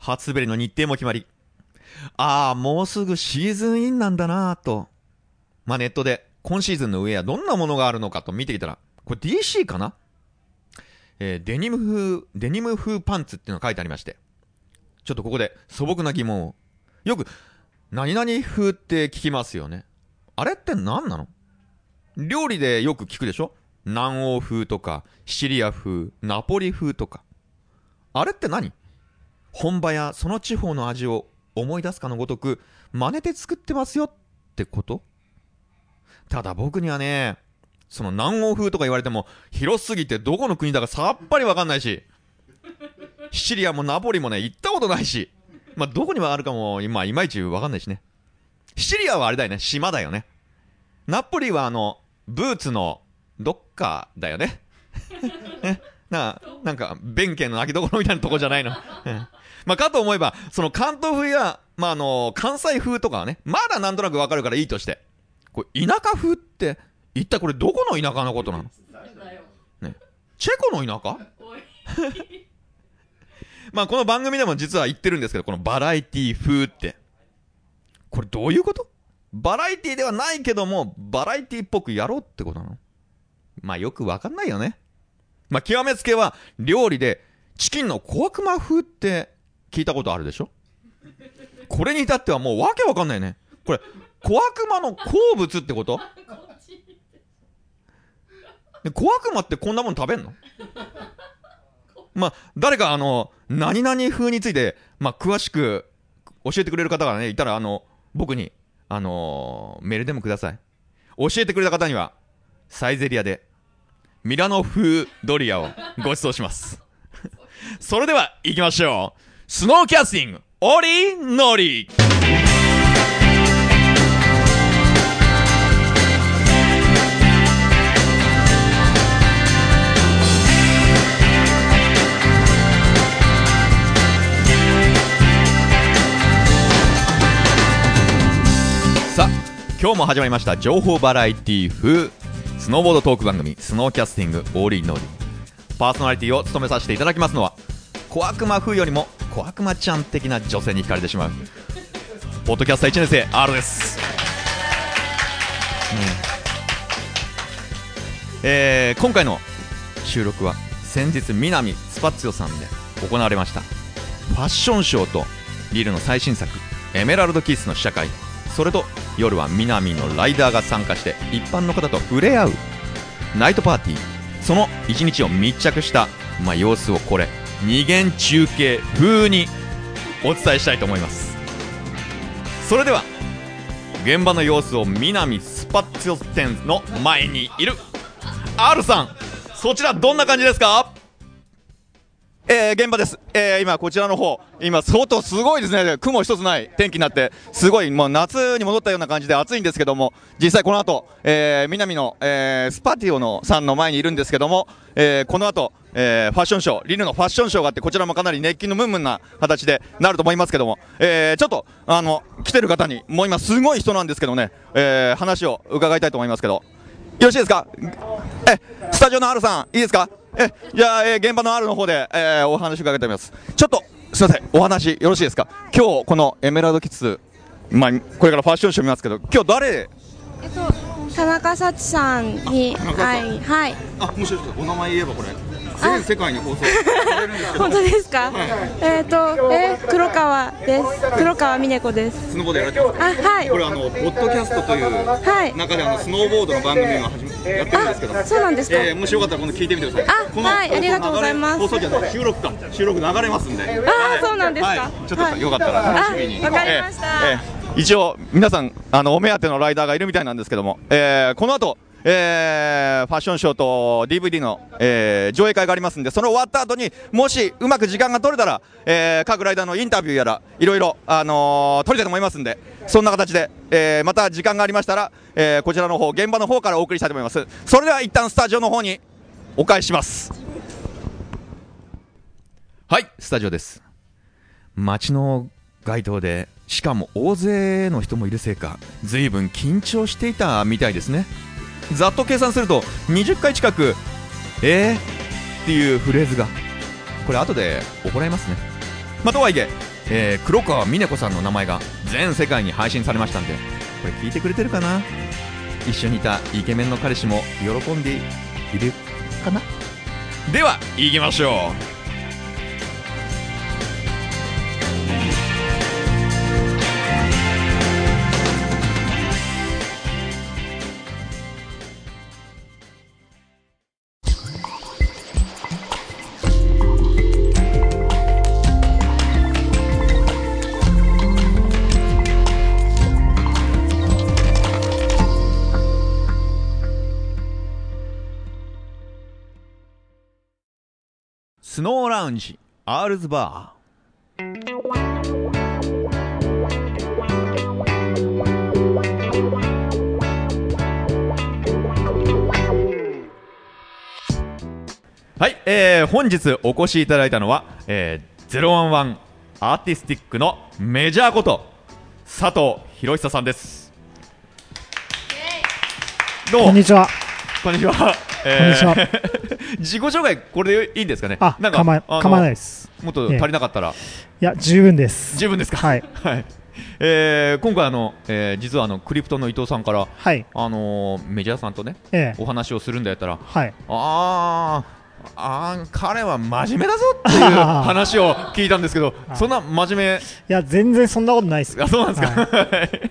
初滑りの日程も決まり、ああ、もうすぐシーズンインなんだなぁと、まあネットで今シーズンの上はどんなものがあるのかと見てきたら、これ DC かな？えーデニム風、デニム風パンツっていうのが書いてありまして、ちょっとここで素朴な疑問を。よく、何々風って聞きますよね。あれって何なの？料理でよく聞くでしょ？南欧風とか、シリア風、ナポリ風とか。あれって何？本場やその地方の味を思い出すかのごとく、真似て作ってますよってこと？ただ僕にはね、その南欧風とか言われても、広すぎてどこの国だかさっぱりわかんないし、シチリアもナポリもね、行ったことないし、まあ、どこにはあるかも、今、いまいちわかんないしね。シチリアはあれだよね、島だよね。ナポリはあの、ブーツの、どっかだよね。ね？ななんか、弁慶の泣きどころみたいなとこじゃないの？うんまあ、かと思えば、その関東風や、まあ、あの、関西風とかはね、まだなんとなくわかるからいいとして。これ、田舎風って、一体これどこの田舎のことなの？ね。チェコの田舎？まあ、この番組でも実は言ってるんですけど、このバラエティ風って。これどういうこと？バラエティではないけども、バラエティっぽくやろうってことなの？まあ、よくわかんないよね。まあ、極めつけは、料理で、チキンの小悪魔風って聞いたことあるでしょ？これに至ってはもうわけわかんないね。これ、小悪魔の好物ってこと？で小悪魔ってこんなもん食べんの？まあ、誰かあの、何々風について、まあ、詳しく教えてくれる方がね、いたら、あの、僕に、あのーメールでもください。教えてくれた方には、サイゼリアで、ミラノ風ドリアをご馳走します。それでは、行きましょう。スノーキャスティング、オリノリさあ今日も始まりました情報バラエティ風スノーボードトーク番組スノーキャスティングオーリーノーリーパーソナリティを務めさせていただきますのは小悪魔風よりも小悪魔ちゃん的な女性に惹かれてしまう。ポッドキャスター1年生 R です、うん。えー今回の収録は先日南スパッツヨさんで行われましたファッションショーとリルの最新作「エメラルドキス」の試写会。それと夜は南のライダーが参加して一般の方と触れ合うナイトパーティー。その一日を密着した、まあ、様子をこれ二元中継風にお伝えしたいと思います。それでは現場の様子を南スパッツォ店の前にいる R さんそちらどんな感じですか？えー、現場です、えー、今、こちらの方今、外すごいですね、雲一つない天気になって、すごいもう夏に戻ったような感じで暑いんですけども、実際この後、えー、南の、えー、スパティオのさんの前にいるんですけども、えー、この後、えー、ファッションショー、リルのファッションショーがあって、こちらもかなり熱気のムンムンな形でなると思いますけども、えー、ちょっとあの来てる方に、もう今、すごい人なんですけどね、えー、話を伺いたいと思いますけど、よろしいですか、えスタジオの R さん、いいですか、えじゃあ、えー現場の R の方で、えーお話伺いたいと思います。ちょっとすみません、お話よろしいですか、今日このエメラルドキッズ、まあ、これからファッションショー見ますけど、今日誰？えっと、田中幸さんにあ田中さん。会い、はい、あもしかしてお名前言えばこれ。あ全世界に放送されるんですけど 本当ですか？えっと、え、黒川です。黒川美音子です。スノボードやられてます。あ、はい。こ、れあのポッドキャストというはい。中であのスノーボードの番組を始めやってるんですけど。あ、そうなんですか？えー、もしよかったら今度聞いてみてください。あこのはいありがとうございます。放送じゃない収録か収録流れますんで。あーそうなんですか？はい、ちょっとはいよかったら楽しみに。あわかりました。えーえー。一応皆さんあのお目当てのライダーがいるみたいなんですけども、えーこの後えーファッションショーと DVD の、えー上映会がありますんで、その終わった後に、もしうまく時間が取れたら、えー各ライダーのインタビューやら、いろいろ、あのー撮りたいと思いますんで、そんな形で、えーまた時間がありましたら、えーこちらの方、現場の方からお送りしたいと思います。それでは一旦スタジオの方にお返しします。はい、スタジオです。街の街頭で、しかも大勢の人もいるせいか、ずいぶん緊張していたみたいですね。ざっと計算すると、20回近く、えー？っていうフレーズが、これ後で怒られますね。まあ、とはいえ、えー黒川峰子さんの名前が全世界に配信されましたんでこれ聞いてくれてるかな？一緒にいたイケメンの彼氏も喜んでいるかな？では行きましょう。スノーラウンジアールズバーはい、えー、本日お越しいただいたのは、えー、011アーティスティックのメジャーこと佐藤博久さんですどう？もこんにちは。こんにちは。こんにちは 自己紹介、これでいいんですかね？あ、なんか、構わないです。もっと足りなかったら、いや、十分です。十分ですか？はい。はい。えー、今回あの、えー、実はあのクリプトの伊藤さんから、はい。あのーメジャーさんとね、ええ。お話をするんだやったら、はい。あー、あー彼は真面目だぞっていう 話を聞いたんですけど、そんな真面目、いや、全然そんなことないです。あそうなんですか？はい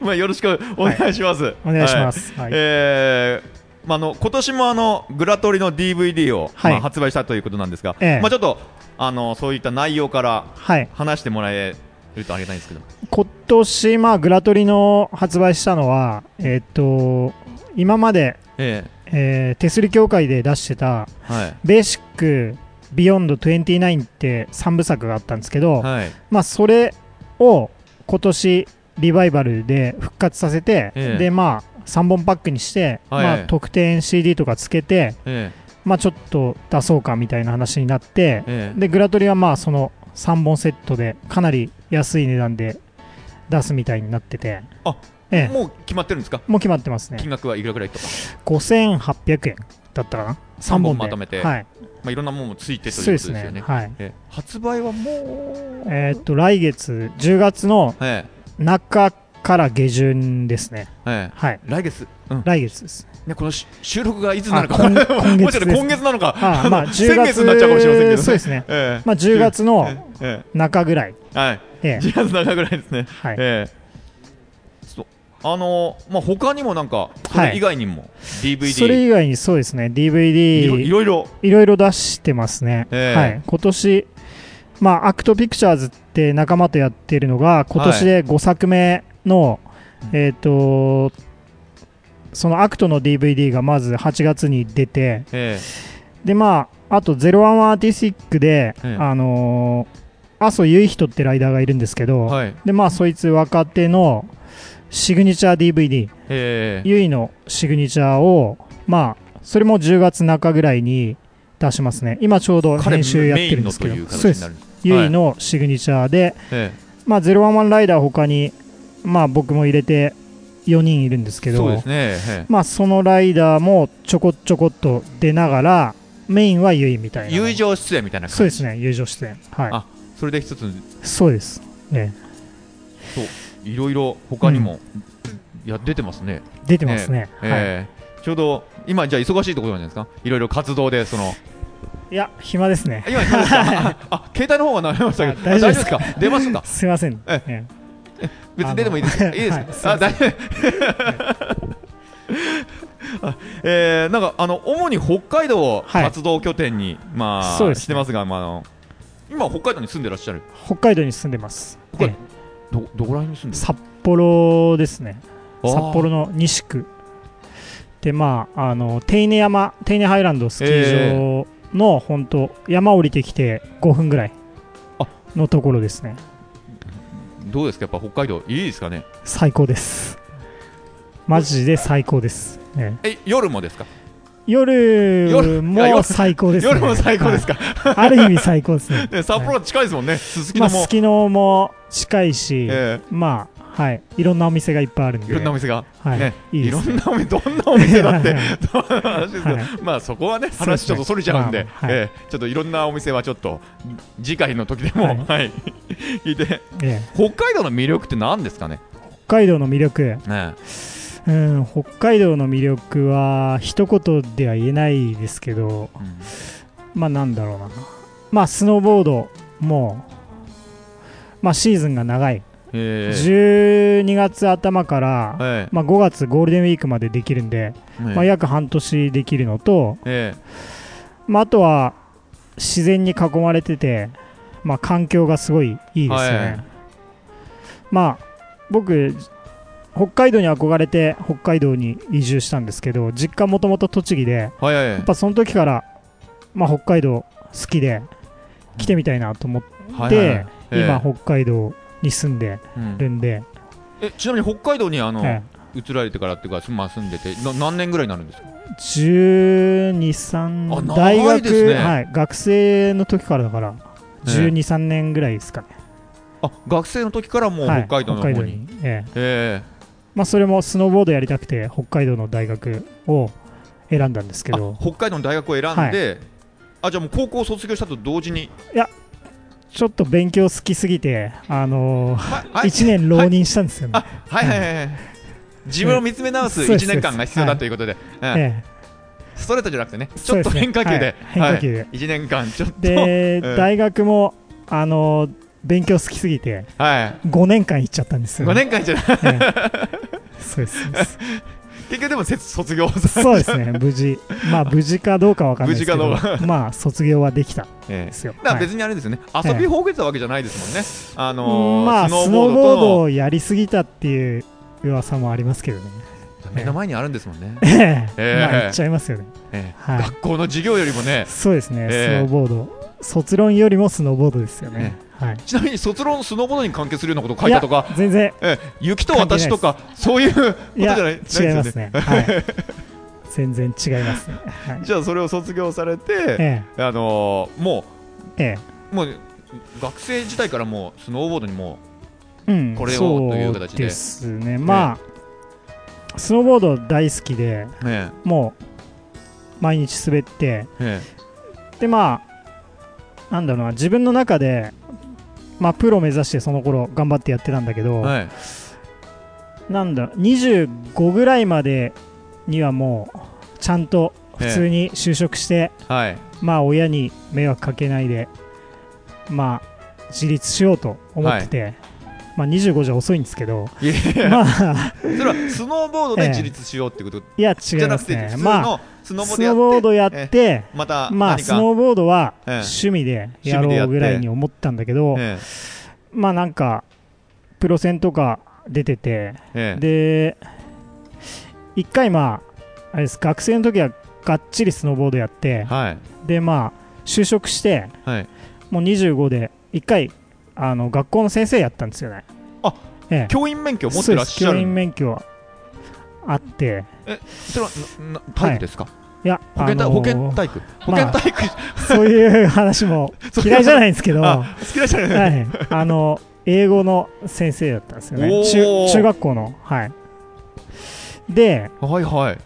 まあよろしくお願いします。お願いしますはいはいえーまああの今年もあのグラトリの DVD を、はい。まあ発売したということなんですが、ええ。まあちょっとあのそういった内容からはい。話してもらえるとありがたいんですけど。今年、まあ、グラトリの発売したのは、えっと、今まで、ええ。ー手すり協会で出してた、えはい。ベーシック、ビヨンド29って3部作があったんですけど、はい。まあ、それを今年リバイバルで復活させて、ええ。でまあ3本パックにして、はい。まあ、特典 CD とかつけて、えまあ、ちょっと出そうかみたいな話になってえ、え。えでグラトリはまあその3本セットでかなり安い値段で出すみたいになってて、あええ。もう決まってるんですか？もう決まってますね。金額はいくらぐらいとか、5800円だったかな？3本まとめて。はい、まあいろんなものもついてということそうですよね。ねはい。ええ発売はもう、えーっと来月10月のえ。中から下旬ですね。ええ。はい。え来月、うん。来月です。ね、このし収録がいつになるか、あ今今月 今月なのか、あまあ 先10月になっちゃうかもしれませんけど、ね、そうですね。ええ。まあ10月のえ中ぐらい、えはい、ええ。10月中ぐらいですね、はい。あのーまあ他にもなんか、それ以外にも DVD、それ以外にそうですね。DVD いろいろ、いろ。いろ出してますね、ええ。はい、今年、まあ、アクトピクチャーズって仲間とやってるのが今年で5作目の、えっ、とそのアクトの DVD がまず8月に出てえでまああと01アーティスティックで、ええ。あのー、麻生結人ってライダーがいるんですけど、えはい、でまあそいつ若手のシグニチャー DVD ええ。ゆいとのシグニチャーをまあそれも10月中ぐらいに出しますね。今ちょうど彼編集やってるんですけど。そうです形になるゆいのシグニチャーで、えまあ011ライダー他にまあ僕も入れて4人いるんですけどえそうですね、えまあそのライダーもちょこちょこっと出ながらメインはゆいみたいな。え友情出演みたいな感じ？そうですね友情出演。はい。あそれで一つ、そうです。ねそう。いろいろ他にも、いや出てますね。出てますね、はい、ええ。ちょうど今じゃあ忙しいところじゃないですか？いろいろ活動でその。いや暇ですね。あ今そうですか？ああ携帯の方が鳴りましたけど。あ大丈夫ですか？出ますか？すいません、ええ別に出てもいいです。いいです はい。かあ大丈夫。あ えーなんかあの主に北海道活動拠点に、まあそうですねしてますが、まあ、あの今北海道に住んでらっしゃる。北海道に住んでます、北海えどどこら辺に住んでる？札幌ですね。あー。札幌の西区。でまああの手稲山手稲ハイランドスキー場の本当山降りてきて5分ぐらいあ。のところですねどうですか？やっぱ北海道いいですかね？最高です。マジで最高です、ええ。え夜もですか？夜も夜？最高ですね。夜も最高ですか、はい。ある意味最高ですね。ね札幌近いですもんね。すすきまあのも、すきのも近いし、え。まあはい、いろんなお店がいっぱいあるんで。いろんなお店が、はい。ね、いいろんなお店、どんなお店だってまあそこはね、話ちょっとそれちゃうんで、まあはい。えーちょっといろんなお店はちょっと、次回の時でも、ははい。い、聞いて、ええ。北海道の魅力って何ですかね？北海道の魅力、ね。うん、北海道の魅力は一言では言えないですけど、うん。まあなんだろうな、まあスノーボードも、まあシーズンが長い、えー12月頭から、はいまあ5月ゴールデンウィークまでできるんで、ねまあ約半年できるのと、えまああとは自然に囲まれてて、まあ環境がすごいいいですよね。はいまあ僕北海道に憧れて北海道に移住したんですけど実家もともと栃木でーはいはい。やっぱその時から、まあ、北海道好きで来てみたいなと思って、はいはい。はいえ。ー今北海道に住んでうん。るんで、えちなみに北海道にあの、え移られてからっていうか、まあ、住んでてな何年ぐらいになるんですか？え12、あ3長大学ねはい、学生の時からだから12、3年ぐらいですかね、あ学生の時からもうはい北海道の方に、北海道にええ。えまあ、それもスノーボードやりたくて北海道の大学を選んだんですけーど。あ北海道の大学を選んで、あじゃあもう高校を卒業したと同時に、ちょっと勉強好きすぎて、あのーははい。1年浪人したんですよね。あはいはいはい。はい自分を見つめ直すそうです1年間が必要だということで、ストレートじゃなくてね。ちょっと変化球で、はい。変化球。で1年間ちょっと。えで、うん。大学も、あのー勉強好きすぎて、はい。5年間行っちゃったんですよ、5年間じゃないええ。そうですそうです。結局でもせ卒業そうですね、無事。まあ、無事かどうかわかんないですけど。無事かどう、まあ、卒業はできたですよ。だからはい。別にあれですよね、遊びほうけてたわけじゃないですもんね、あのーまあ、スノーボードをやりすぎたっていう噂もありますけどね。目の前にあるんですもんね、ええ。ええ。まあ、言っちゃいますよね。ええ。はい。学校の授業よりもね、そうですね、ええ。スノーボード。卒論よりもスノーボードですよね。はい。ちなみに卒論、スノーボードに関係するようなことを書いたとか、全然ええ雪と私とか、そういうことじゃない？違いますね。はい。全然違いますね。はい。じゃあそれを卒業されて、えあのーもえ、えう、もう学生時代からもうスノーボードにもえ、うん。これをそうという形でですね。まあ、スノーボード大好きで、う、えもう、毎日滑って、ええで、まあ、なんだろうな、自分の中で、まあ、プロ目指してその頃頑張ってやってたんだけど、えはい、なんだろう、25ぐらいまでにはもう、ちゃんと普通に就職して、はい、まあ親に迷惑かけないで、まあ自立しようと思ってて、まあ25じゃ遅いんですけど、まあ、それはスノーボードで自立しようってこと？いや違じゃなくて、いますね。まあ、のスノーボードドややって、って、またまあスノーボードはええ趣味でやろうぐらいに思ったんだけど、えまあなんか、プロ戦とか出てて、ええ。えで、一回まあ、あれです、学生の時はがっちりスノーボードやって、はい、でまあ、就職して、はい、もう25で一回あの学校の先生やったんですよね。あええ、教員免許を持ってらっしゃそうです教員る免許はあって、それは体育ですか、い。や、保健体あのー保健体育？保健体育、そういう話も嫌いじゃないんですけど、はあ好きな人じゃない、い、あの英語の先生だったんですよね。中中学校の、はい。で、はいはい。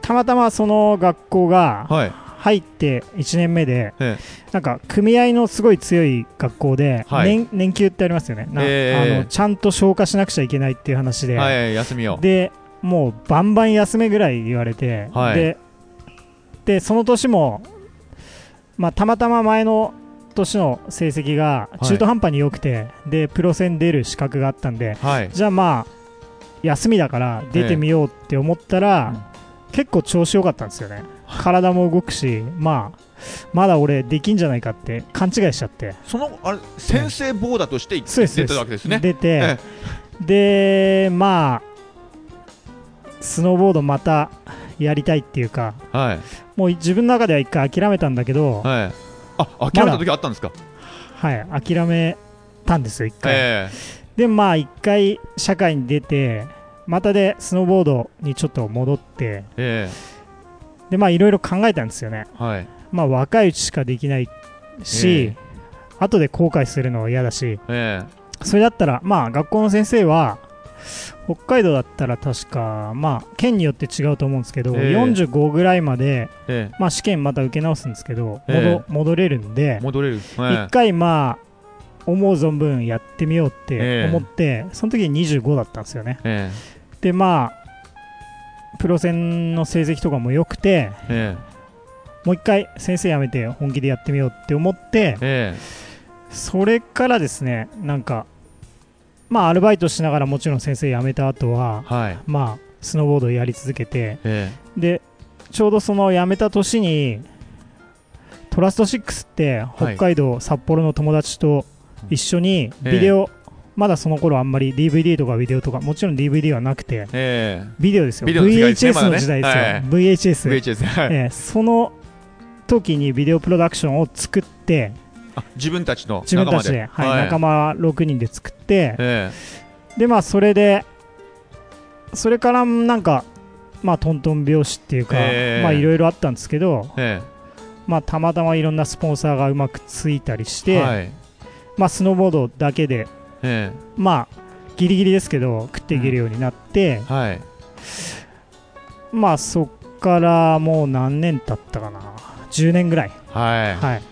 たまたまその学校がはい。入って1年目で、えなんか組合のすごい強い学校で、はい。年年給ってありますよね、なええ。あのちゃんと消化しなくちゃいけないっていう話で、はい休みを。でもうバンバン休めぐらい言われて、はい。ででその年も、まあ、たまたま前の年の成績が中途半端に良くて、でプロ戦出る資格があったんではい。じゃあまあ休みだから出てみようって思ったら、結構調子良かったんですよね。体も動くし、まあ、まだ俺できんじゃないかって勘違いしちゃって。そのあれ先生ボーダーとしてうです出てたわけですね。出てえ、でまあスノーボードまたやりたいっていうかはい。もう自分の中では一回諦めたんだけど、はい。あ諦めた時あったんですか、はい、諦めたんですよ、一回。えで、まあ、一回社会に出て、またでスノーボードにちょっと戻って、ええ。で、まあ、いろいろ考えたんですよね。えはい。まあ、若いうちしかできないし、え後で後悔するのは嫌だし、え。それだったらまあ学校の先生は北海道だったら確かまあ県によって違うと思うんですけど、ええ。45ぐらいまで、えまあ、試験また受け直すんですけど、ええ。戻戻れるんでえ戻れる、一回まあ思う存分やってみようって思って、その時に25だったんですよね。え。でまあプロ戦の成績とかも良くてええ。もう一回先生辞めて本気でやってみようって思ってええ。それからですねなんかまあアルバイトしながらもちろん先生辞めた後はえはい。まあスノーボードをやり続けてえでちょうどその辞めた年にトラスト6って北海道、札幌の友達と一緒にビデオ、まだその頃あんまり DVD とかビデオとかもちろん DVD はなくてええ。ビデオですよ。ビデオの時代ですね VHS の時代ですよ、まだね VHS、え VHS はい、えーその時にビデオプロダクションを作ってあ自分たちの自分仲間で。たちで、はい。仲間6人で作って。えでまあそれでそれからなんかまあトントン拍子っていうか、えーまあいろいろあったんですけどええ。まあたまたまいろんなスポンサーがうまくついたりしえて、はい。まあスノーボードだけでえまあギリギリですけど食っていけるようになって、えはい。まあそっからもう何年経ったかな。10年ぐらい。はい、はい。ど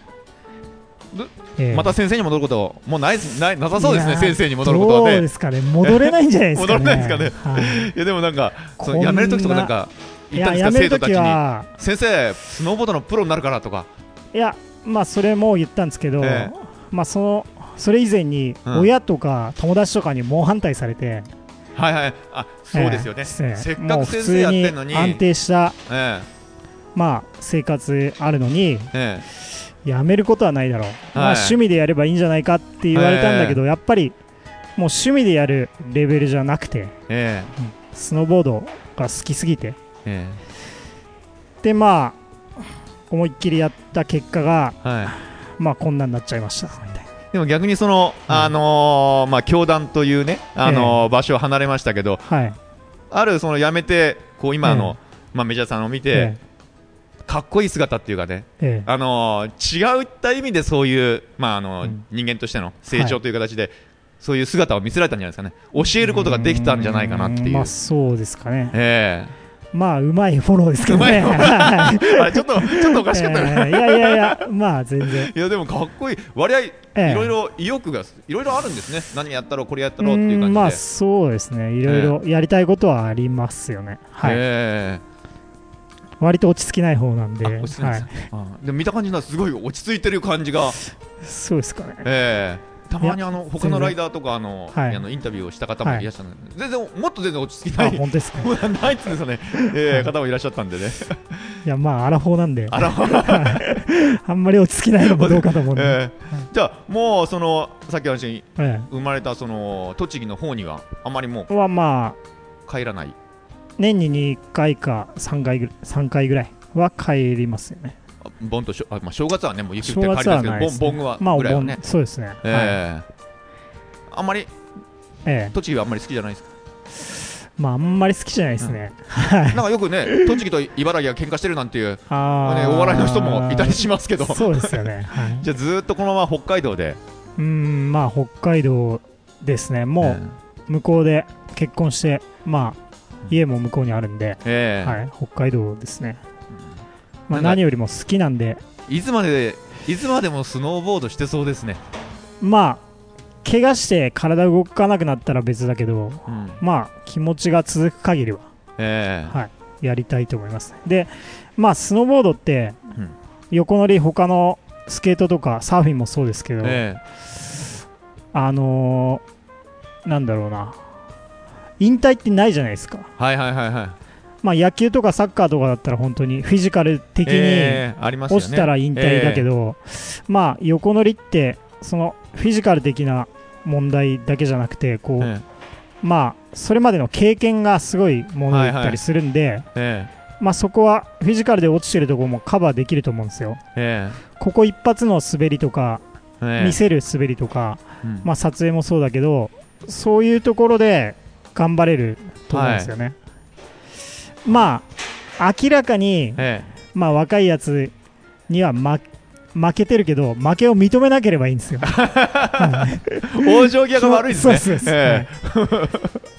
えーまた先生に戻ることもうないないなさそうですね先生に戻ることはね。ですかね戻れないんじゃないですかね。戻れないですはい。いやでもなんかその辞める時とかなんかい言ったんですか生徒たちには先生スノーボードのプロになるからとか。いやまあそれも言ったんですけど、えまあそのそれ以前にうん。親とか友達とかに猛反対されて、はいはい。あそうですよね、ええ。せっかく先生やってんのに。安定したえ。まあ生活あるのにええやめることはないだろう、まあ趣味でやればいいんじゃないかって言われたんだけど、やっぱりもう趣味でやるレベルじゃなくてええ。スノーボードが好きすぎて。えでまあ思いっきりやった結果がえはい。まあこんなになっちゃいましたみたいな。でも逆にその、うん。あのーまあ、教団というね、あのー場所を離れましたけど、はい。あるその辞めて、こう今の、まあ、メジャーさんを見て、えかっこいい姿っていうかね、ええ。あのー違うった意味でそういう、まああのーうん。人間としての成長という形で、そういう姿を見せられたんじゃないですかね、教えることができたんじゃないかなっていう。まあそうですかね。えまあうまいフォローですけどね。ちょっと ちょっとおかしかったね、えーいやいやいやまあ全然。いやでもかっこいい。割合ええ。いろいろ意欲がいろいろあるんですね。何やったろうこれやったろうっていううん感じで、まあそうですね。いろいろやりたいことはありますよね。はい。え割と落ち着きない方なんで。落ち着いてはい。でも見た感じなすごい落ち着いてる感じが、そうですかね。ええ。たまにあの他のライダーとかあの、はい。あのインタビューをした方もいらっしゃるんで、全然もっと全然落ち着きなあい本当ですか。ないですよね、ええ方もいらっしゃったんでね。いやまあアラフォーなんで。あら、あんまり落ち着きないのもどうかと思うんで、ええ。じゃあもうそのさっきの話にえ生まれたその栃木の方にはあまりもえはまあう帰らない年に2回か3回ぐらい3回ぐらいは帰りますよね。あ盆としょあ、まあ、正月はねもう雪降って帰りますけどないです、ね、盆盆はまあお盆ね、そうですね、はい。ええあんまりええ。栃木はあんまり好きじゃないですか？まああんまり好きじゃないですね、はい。なんかよくね栃木と茨城が喧嘩してるなんていう、あー。ね、お笑いの人もいたりしますけど。そうですよね、はい、じゃあずーっとこのまま北海道で。うんまあ北海道ですね。もう向こうで結婚してまあ家も向こうにあるんで、ええ。はい、北海道ですね、まあ、何よりも好きなんで。いつまでいつまでもスノーボードしてそうですね、まあ怪我して体動かなくなったら別だけどうん。まあ気持ちが続く限りは、ええ。はい、やりたいと思いますでまあスノーボードってうん。横乗り他のスケートとかサーフィンもそうですけど、え。あのーなんだろうな引退ってないじゃないですか。えはいはいはいはい。まあ野球とかサッカーとかだったら本当にフィジカル的に落ちたら引退だけど、まあ横乗りってそのフィジカル的な問題だけじゃなくてこう、えまあそれまでの経験がすごいものだったりするんで、ええまあそこはフィジカルで落ちてるところもカバーできると思うんですよ。えここ一発の滑りとか見せる滑りとか、うん。まあ撮影もそうだけどそういうところで頑張れると思うんですよね、まあ明らかに、えまあ、若いやつには負負けてるけど負けを認めなければいいんですよ。往生際が悪いですね。そうですそうです。え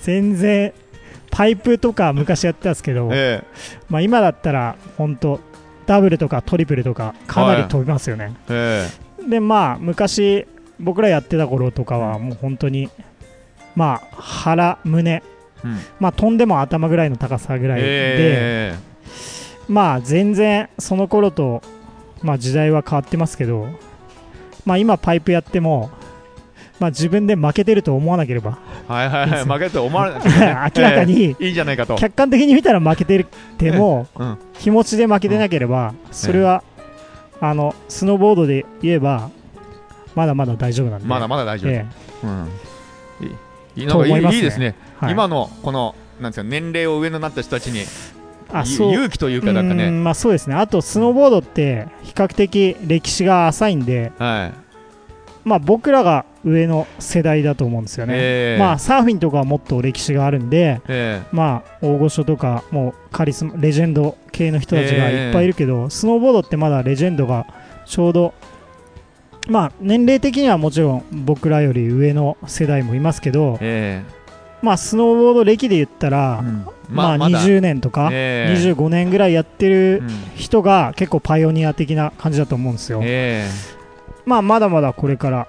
全然パイプとか昔やってたんですけど、えまあ、今だったら本当ダブルとかトリプルとかかなり飛びますよね、ええ。でまあ昔僕らやってた頃とかはもう本当にまあ腹胸。えうん。まあ飛んでも頭ぐらいの高さぐらいで、え。まあ全然その頃とまあ時代は変わってますけど。まあ今パイプやってもまあ自分で負けてると思わなければ。えはいはいはい。負けると思われない。明らかにええ。いいんじゃないかと。客観的に見たら負けてるってもうん。気持ちで負けてなければそれはあのスノーボードで言えばまだまだ大丈夫なんで。まだまだ大丈夫。え。うん思いますね。いいいですね。えはい。今のこのなんですか年齢を上のなった人たちにゆあそう。勇気というかなんかうねんまあそうですね。あとスノーボードって比較的歴史が浅いんではい。まあ僕らが上の世代だと思うんですよね、ええ。まあサーフィンとかはもっと歴史があるんでえまあ大御所とかもうカリスマレジェンド系の人たちがいっぱいいるけど、スノーボードってまだレジェンドがちょうどまあ年齢的にはもちろん僕らより上の世代もいますけどええ。まあスノーボード歴で言ったら、うん。まあだ。20年とか、ええ。25年ぐらいやってるうん人が結構パイオニア的な感じだと思うんですよ、えまあまだまだこれから、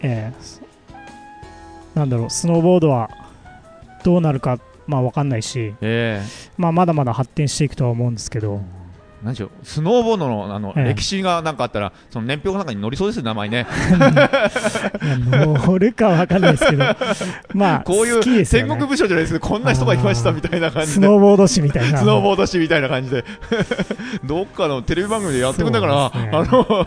えーなんだろうスノーボードはどうなるかまあ分かんないし、ええ。まあ、まだまだ発展していくとは思うんですけど、えなんでしょうスノーボードのあのええ。歴史がなんかあったらその年表の中に載りそうですよ名前ね。いや 乗るか分かんないですけど。まあこういう好きですよ戦ね国武将じゃないですけどこんな人がいましたみたいな感じスで。ノーボード誌みたいなスノーボード誌みたいな感じで。どっかのテレビ番組でやってくんだから、ね。あの、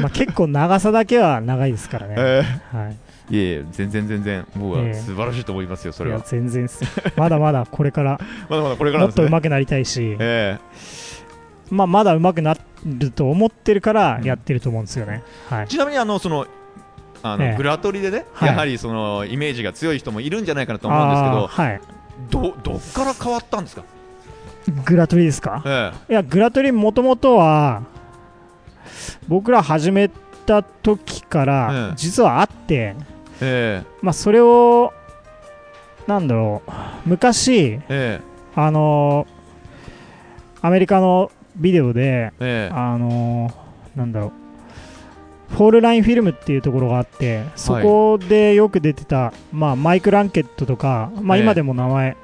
まあ、結構長さだけは長いですからね、えはい、えいえいえ全然全然僕はええ。素晴らしいと思いますよそれいやは全然です。まだまだこれからまだまだこれからもっと上手くなりたいし、えまあ、まだ上手くなると思ってるからやってると思うんですよね、はい。えちなみにあのそのあの、ええ。グラトリでね、はい。やはりそのイメージが強い人もいるんじゃないかなと思うんですけどはい。どどっから変わったんですか、グラトリですか？えいやグラトリもともとは僕ら始めた時からええ。実はあって、ええ。まあ、それをなんだろう昔ええ。あのアメリカのビデオでええ。あのなんだろう。フォールラインフィルムっていうところがあってそこでよく出てた、まあ、マイク・ランケットとか、まあ、ええ。今でも名前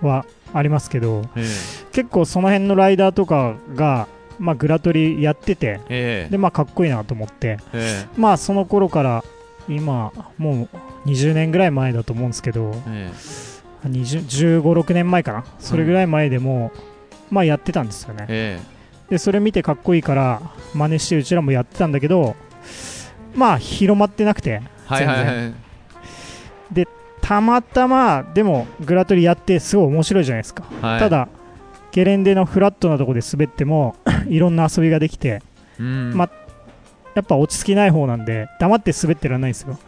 はありますけど、え結構その辺のライダーとかが、まあ、グラトリやっててええ。で、まあ、かっこいいなと思ってえまあその頃から今もう20年ぐらい前だと思うんですけどええ。1 5 6年前かな？それぐらい前でも、まあやってたんですよね。えでそれ見てかっこいいから真似してうちらもやってたんだけどまあ広まってなくてはいはいはい。たまたまでもグラトリやってすごい面白いじゃないですか、はい。ただゲレンデのフラットなとこで滑っても いろんな遊びができてうん。まやっぱ落ち着きない方なんで黙って滑ってらんないんですよ。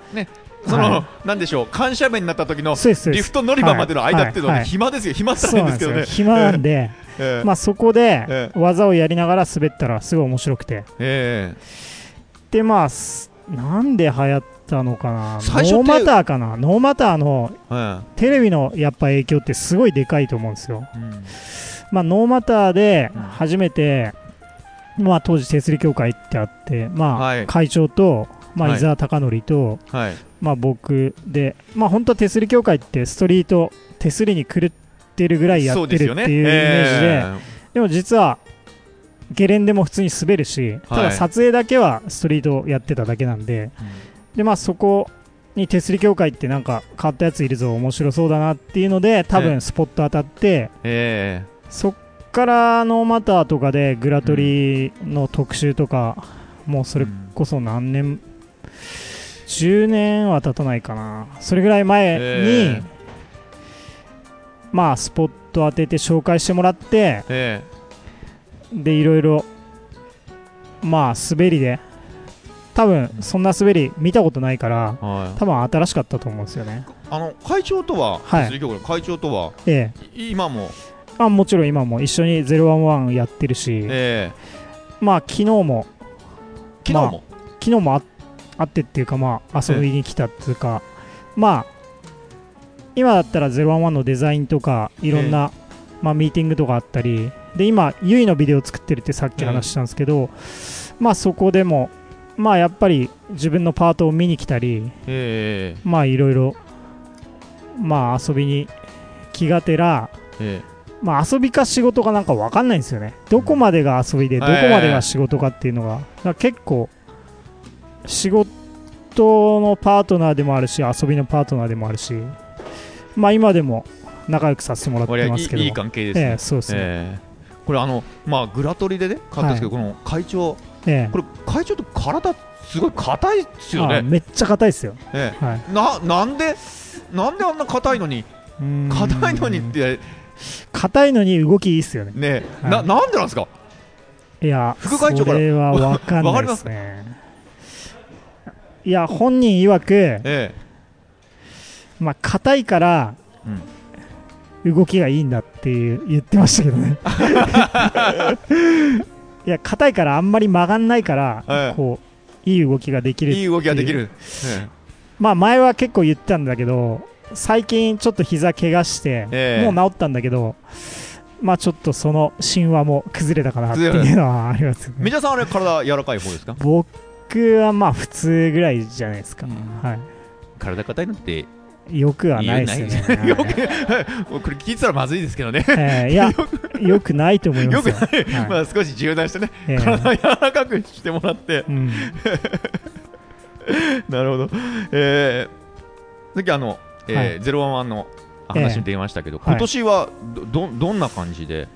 その、はなんでしょう緩斜面になった時のリフト乗り場までの間っていうのは、はいはい暇ですよ。暇なんですよないんですけどね暇なんで、ええ。まあ、そこでえ技をやりながら滑ったらすごい面白くて。えでまあすなんで流行ったのかな？ノーマターかな？ノーマターのテレビのやっぱ影響ってすごいでかいと思うんですよ。いうん。まあ、ノーマターで初めて、まあ、当時手すり協会ってあって、まあはい。会長と、まあ、はい。伊沢貴則と、はい。まあ、僕で、まあ、本当は手すり協会ってストリート手すりに狂ってるぐらいやってるっていうイメージで。えでも実はゲレンデも普通に滑るし、たはい。だ撮影だけはストリートやってただけなんで。で、まあ、そこに手すり協会ってなんか変わったやついるぞ面白そうだなっていうので多え分スポット当たって、えそっからノーマターとかでグラトリの特集とか、もうそれこそ何年、10年は経たないかな、それぐらい前に、えまあスポット当てて紹介してもらって、えでいろいろ、まあ滑りで、多分そんな滑り見たことないから、えはい。多分新しかったと思うんですよね。あの会長とは、はい。会長とはえい今も、えまあ、もちろん今も。一緒に011やってるし、えまあ昨日も昨日も、昨日もああってっていうか、まあ、遊びに来たっていうか、まあ、今だったら011のデザインとか、いろんな、まあ、ミーティングとかあったり、で今、ゆいのビデオ作ってるってさっき話したんですけど、まあ、そこでも、まあ、やっぱり自分のパートを見に来たり、えまあ、いろいろ、まあ、遊びに気がてら、ええ。まあ、遊びか仕事かなんか分かんないんですよね。どこまでが遊びで、どこまでが仕事かっていうのが、だ結構、仕事のパートナーでもあるし、遊びのパートナーでもあるし、まあ、今でも仲良くさせてもらってますけど、いいい関係ですね、ええそうですね。ええ。これあのまあグラトリでね買ったんですけど、この会長ええ。これ会長って体すごい硬いですよね、あめっちゃ硬いですよ。えはい。えななんでなんであんな硬いのに硬いのにって硬いのに動きいいっすよね。ね、はい。ななんでなんですか？いや、副会長から。それは分かんないですね。いや、本人曰く、えまあ、硬いから動きがいいんだっていう言ってましたけどね。いや硬いからあんまり曲がんないから、ええ。こういい動きができるいい動きができる、えまあ前は結構言ってたんだけど最近ちょっと膝怪我して、ええ。もう治ったんだけどまあちょっとその神話も崩れたかなっていうのはありますよね。えメジャーさんあれ体柔らかい方ですか？僕はまあ普通ぐらいじゃないですか、うん。は体硬いのってい、よくはないですよね。よくこれ聞いてたらまずいですけどね。ええいやよくないと思いますよ。よくない、はい。まあ少し柔軟してね。ええ体柔らかくしてもらって。うん。なるほど。えー、さっきあの、えゼロワンワンの話に出ましたけど、え今年はどどどんな感じで？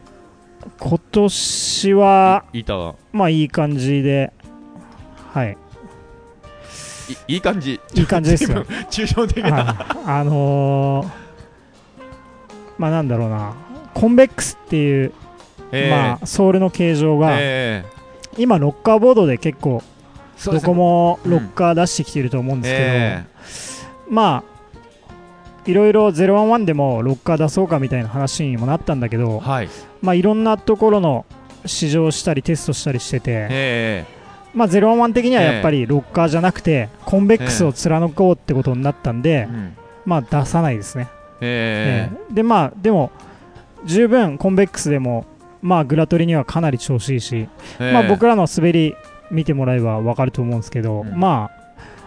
今年はいいた？まあいい感じではいいいい感じ。いい感じですよ。抽象的な、はい。あのーまあなんだろうな。コンベックスっていう、えーまあソールの形状が、え今ロッカーボードで結構どこもロッカー出してきてると思うんですけど、えまあいろいろ011でもロッカー出そうかみたいな話にもなったんだけど、ーはい。まあいろんなところの試乗したりテストしたりしてて、えまあ、011的にはやっぱりロッカーじゃなくて、コンベックスを貫こうってことになったんでまあ出さないですね。ええ。えでまあでも十分コンベックスでもまあグラトリにはかなり調子いいし、ーまあ僕らの滑り見てもらえば分かると思うんですけど、うん。ま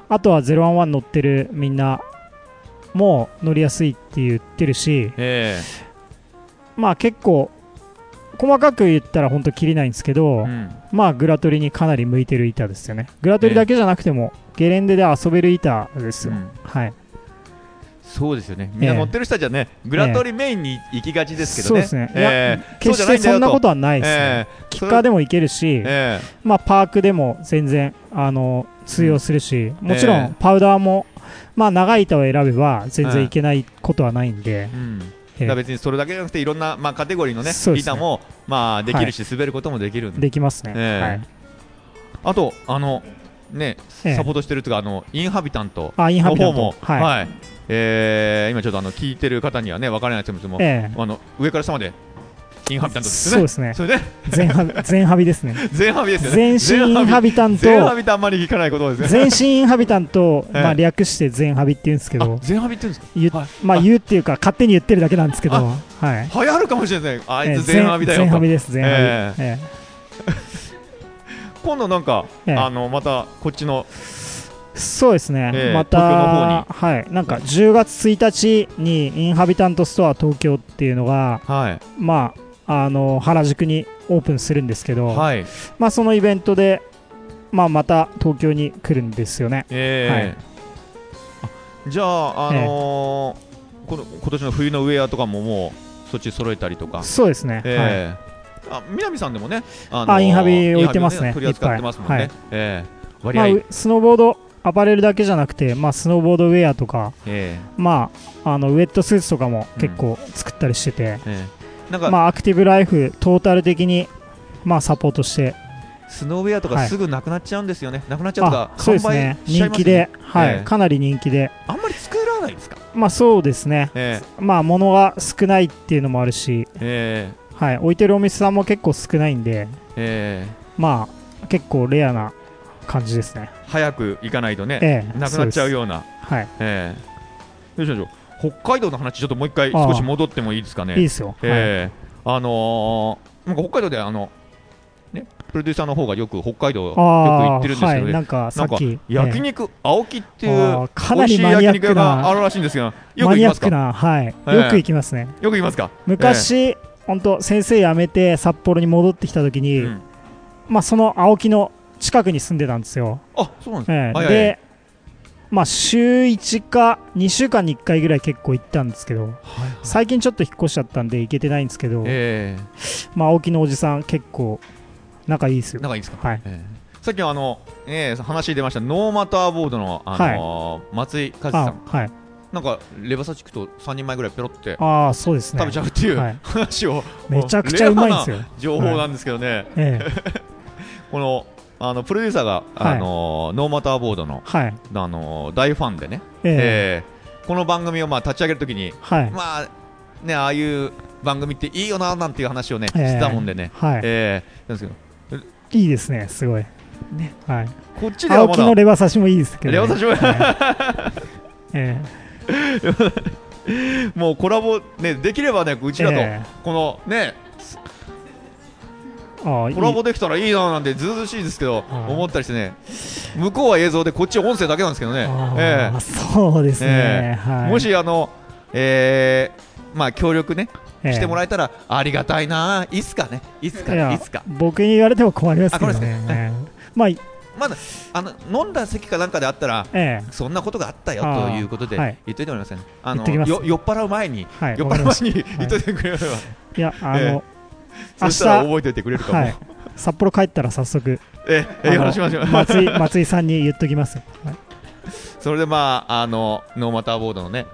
ああとは011乗ってるみんなも乗りやすいって言ってるしえ。まあ結構細かく言ったら本当切りないんですけど、ーうん。まあグラトリにかなり向いてる板ですよね。グラトリだけじゃなくても、ゲレンデで遊べる板ですよ、うん。はい。そうですよね。みんな乗ってる人たちはね、グラトリメインに行きがちですけどね、そうですね。いやえー決してそんなことはないですね、えキッカーでもいけるし、えまあ、パークでも全然あの通用するし、もちろええ。んパウダーも、まあ、長い板を選べば全然い。けないことはないんで。ー、うん。ええだ別にそれだけじゃなくていろんな、まあ、カテゴリーの、ねね。板も、まあ、できるし、滑ることもできるんで。できますね、あとあの、ね、ええ。サポートしてるというかあのインハビタントの方も、はい。えー今ちょっとあの聞いてる方にはね分からないと思うんですけども、ええ。あの上から下までインハビタントですよね。そうですね。それで全ハビ 全ハビですね。全ハビですよね。全身インハビタン全ハとビってあんまり聞かないことですね。全身インハビタンと、ええ。まあ、略して全ハビって言うんですけあど全ハビって言うんですか？まあ、言うっていうか勝手に言ってるだけなんですけど、あはい、流行るかもしれない。あいええつ全ハビだよ。と全ハビです全ハビ、ええ。今度なんか、ええ。あのまたこっちのえそうですね、ええまたはい、なんか10月1日にインハビタントストア東京っていうのが、はい。まあ、あの原宿にオープンするんですけど、はい。まあ、そのイベントで、まあ、また東京に来るんですよね。ええ。あじゃあ、あのーこの今年の冬のウェアとかももうそっち揃えたりとか、そうですね、はい。ええあ南さんでもね、ああインハビ置いてますね。インハビ取り扱ってますもんね。いっぱええ。割合、まあ、うスノーボードアパレルだけじゃなくて、まあ、スノーボードウェアとか、えまあ、あのウェットスーツとかも結構作ったりしてて、えええなんか、まあ、アクティブライフトータル的に、まあ、サポートして。スノーウェアとかはい。すぐなくなっちゃうんですよね。なくなっちゃうとかあ、そうですね。人気で、はい。ええ。かなり人気で、あんまり作らないですか？まあ、そうですね、えまあ、物が少ないっていうのもあるし、ええ。はい、置いてるお店さんも結構少ないんで、ええ。まあ、結構レアな感じですね。早く行かないとね、ええ。なくなっちゃうそような、はい、ええ。よいしょよいしょ北海道の話、ちょっともう一回少し戻ってもいいですかね。いいですよ。はい。ええあのーなんか北海道であの、ね、プロデューサーの方がよく北海道よく行あってるんですけどね、はい、なんかさっき、焼肉、青木っていあうーかなり焼肉屋マニアックながあるらしいんですけど、よくマ行きますはい、ええ。よく行きますね。よく行きますか？昔、本当先生辞めて札幌に戻ってきた時に、うん。まあその青木の近くに住んでたんですよ。あ、そうなんです。ええ。はいはい。で、まあ週1か2週間に1回ぐらい結構行ったんですけど、最近ちょっと引っ越しちゃったんで行けてないんですけど、えまあ青木のおじさん結構仲いいですよ。え仲いいですか？はい。ええ。さっきはあの、ええ話に出ました。ノーマターボードの、あのー松井和志さあん、はい。なんかレバ刺しくと3人前ぐらいペロってああそうですね。食べちゃうっていう、はい。話を。めちゃくちゃうまいんですよ。情報なんですけどね、ええ。このあのプロデューサーが、あのーノーマターボードの、はい。あのー大ファンでね、ええええこの番組をまあ立ち上げるときに、はい。まあね、ああいう番組っていいよななんていう話をね、ええしてたもんでね、はい。ええなんですけどいいですね、すごい。ねはい。こっちではまだ青木のレバ刺しもいいですけど、ね。レバ刺しもはい えもうコラボ、ね、できればね、うえちらと、えこのね、コラボできたらいいななんてずうずうしいですけど、はい思ったりしてね、向こうは映像で、こっちは音声だけなんですけどね、えああそうですね。えはい。えもし、あの、えーまあ、協力ね、ええ。してもらえたらありがたいな、いつかね、いつかね、いつか。僕に言われても困りますけどあ困りね。まあ、えまだあの飲んだ席かなんかであったら、えそんなことがあったよということではい。言っといてもらえません、あの酔っ払う前に、はい。酔っ払う前に言っといてくれれば、たいや、あの、えそしたら覚えておいてくれるかも。はい。札幌帰ったら早速、ええ話しましょう。松井、松井さんに言っときます。はいそれでまああのノーマターボードのね、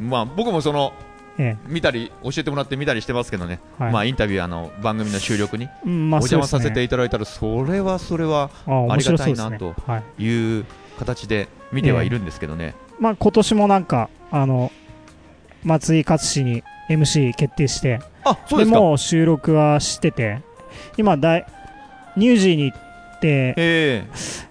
まあ僕もそのえ見たり教えてもらって見たりしてますけどね、はいまあインタビューあの番組の収録にお邪魔させていただいたらそれはそれはありがたいなとはい。いう形で見てはいるんですけどね。まあ、今年もなんか、あの、松井勝氏に MC 決定して、あそうですか。もう収録はしてて、今だい、ニュージーに行って、え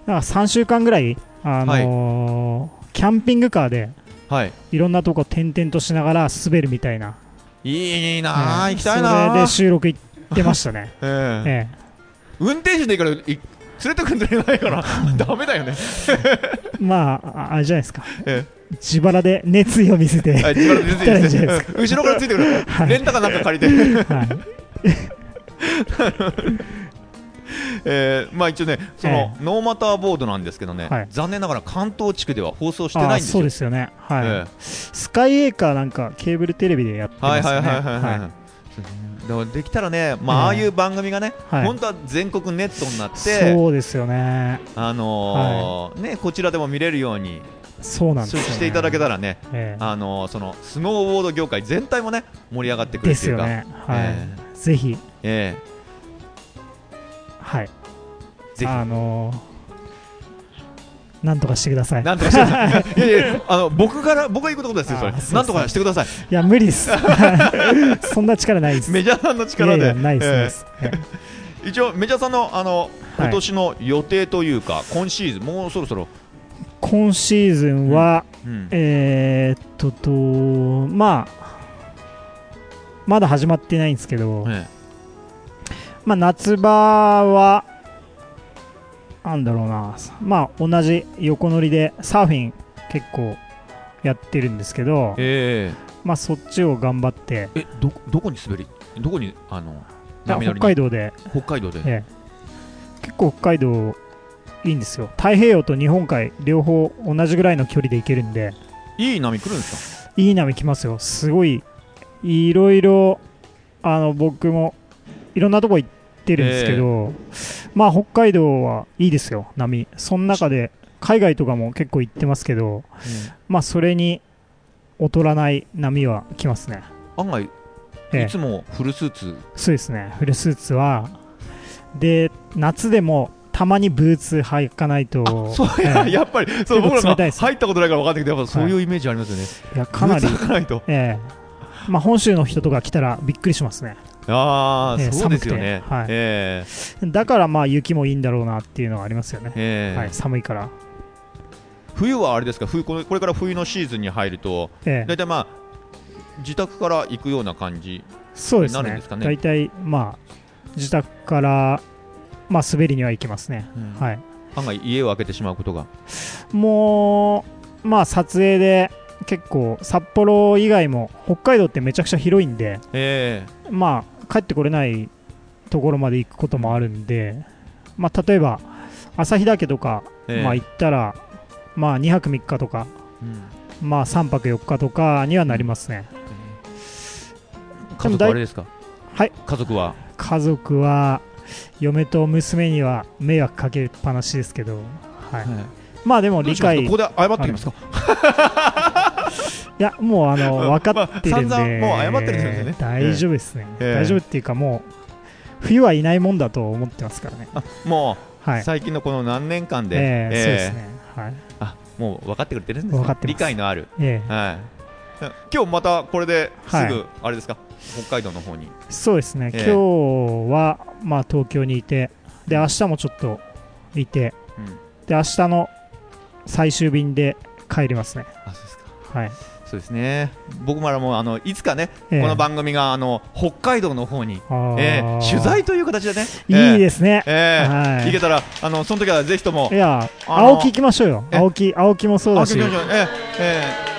なんか3週間ぐらい、あのーキャンピングカーでえはい。いろんなとこ転々としながら滑るみたいな、いいなあ、ええ行きたいなあそれで収録行ってましたね。ええ。え運転手でいいからい連れてくんじゃないから ダメだよね。え、まあ、ああれじゃないですか、え自腹で熱意を見せて、はい、自腹後ろからついてくる、はい。レンタカーなんか借りて、はい。えーまあ一応ね、その、えノーマターボードなんですけどね、はい。残念ながら関東地区では放送してないんあですよ。そうですよね、はい。えスカイエーカーなんかケーブルテレビでやってますよね。はいはいはい。はいだからできたらね、まあ、ええ。ああいう番組がね、はい。本当は全国ネットになって、そうですよね、あのーね、こちらでも見れるように、そうなんですよ、ね。していただけたらね、ええ。あのーそのスノーボード業界全体もね盛り上がってくるでっていうか、すよね、はい。えぜひ、えはい、えぜひ。あのーなんとかしてください。なんとかしてください。いやいや、あの僕から僕が言うことですよ、それなんとかしてください。いや、無理です。そんな力ないです。メジャーさんの力で。ないです、一応メジャーさんのあのはい今年の予定というか、今シーズンもうそろそろ、今シーズンは、うんえーっとと、まあ、まだ始まってないんですけど、えまあ、夏場は、なんだろうな、まあ、同じ横乗りでサーフィン結構やってるんですけど、えまあ、そっちを頑張って、ええどどこに滑りどこにあの北海道で、北海道で、ええ。結構北海道いいんですよ。太平洋と日本海両方同じぐらいの距離で行けるんで、いい波来るんですか？いい波来ますよ。すごい、いろいろ、あの、僕もいろんなとこ行ってるんですけど、まあ北海道はいいですよ、波。その中で、海外とかも結構行ってますけど、まあそれに劣らない波は来ますね。案外、ええいつもフルスーツ、そうですね、フルスーツは。で、夏でもたまにブーツ履かないと、そうや,、ええ やっぱりそう僕らが入ったことないから分かんないけど、やっぱそういうイメージありますよね。いやかなりブーツ、履かないと。ええまあ、本州の人とか来たらびっくりしますね。ああ、えーそうですよね。はい。えだからまあ雪もいいんだろうなっていうのはありますよね。ー、え。ーはい、寒いから、冬はあれですか？冬これこれから冬のシーズンに入るとええ。大体まあ自宅から行くような感じそうですね。なるんですかね？大体まあ自宅からまあ滑りには行きますね、うん。はい。案外家を開けてしまうことが。もうまあ撮影で結構札幌以外も北海道ってめちゃくちゃ広いんでえ。まあ帰ってこれないところまで行くこともあるんでまあ例えば旭岳とか、ええ。まあ行ったらまあ2泊3日とかーうん。まあ3泊4日とかにはなりますね。家族はあれですか？はい。家族は？家族は嫁と娘には迷惑かけっぱなしですけど、はい、まあでも理解ここで謝ってきますか？いやもうあの まあ分かってるんで、まあ散々もう謝ってるんですよね。大丈夫ですね、ええ。大丈夫っていうかもう冬はいないもんだと思ってますからね。あもう、はい。最近のこの何年間で、ええええ。そうですね。はい。あもう分かってくれてるんですね。分かってます。理解のある。ええ。はい。今日またこれですぐ、はい。あれですか？北海道の方に。そうですね、ええ。今日はまあ東京にいてで明日もちょっといてうん。で明日の最終便で帰りますね。あそうですか。はい、そうですね。僕もあのあのいつかね、ええ。この番組があの北海道の方に、ええ取材という形でね。いいですね、ええ。はい。行けたらあのその時はぜひともいや青木行きましょうよ。え青木青木もそうだし。あ行きましょう。えええ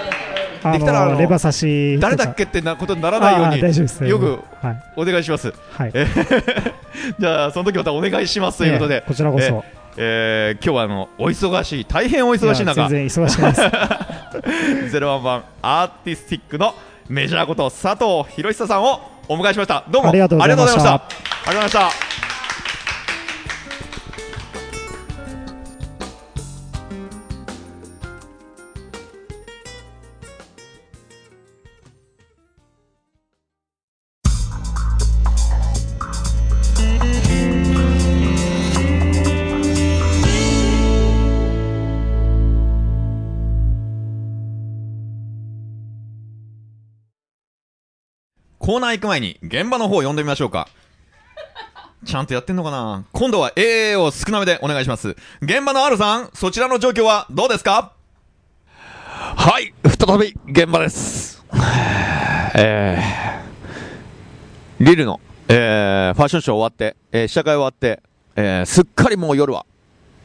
あできたらレバ刺しえ誰だっけってなことにならないように大丈夫です。よくはい、お願いします。はい、え じゃあその時またお願いしますということで、ええこちらこそ、えー今日はあのお忙しい大変お忙しい中。や全然忙しいです。ゼロワン版アーティスティックのメジャーこと佐藤博久さんをお迎えしました。どうも。ありがとうございました。ありがとうございましたコーナー行く前に現場の方を読んでみましょうか。ちゃんとやってんのかな？今度は AA を少なめでお願いします。現場の R さん、そちらの状況はどうですか？はい、再び現場です。えー、リルの、えー、ファッションショー終わって、えー試写会終わって、えー、すっかりもう夜は、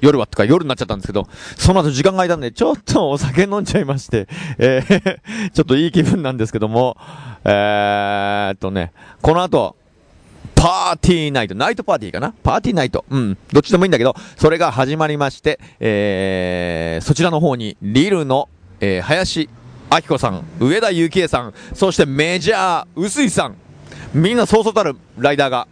夜はってか夜になっちゃったんですけど、その後時間が空いたんで、ちょっとお酒飲んじゃいまして、えー、ちょっといい気分なんですけども、えーっとね、この後、パーティーナイト、ナイトパーティーかな？パーティーナイト。うん。どっちでもいいんだけど、それが始まりまして、えー、そちらの方に、リルの、えー、林明子さん、上田幸恵さん、そしてメジャー、臼井さん、みんなそうそうたるライダーが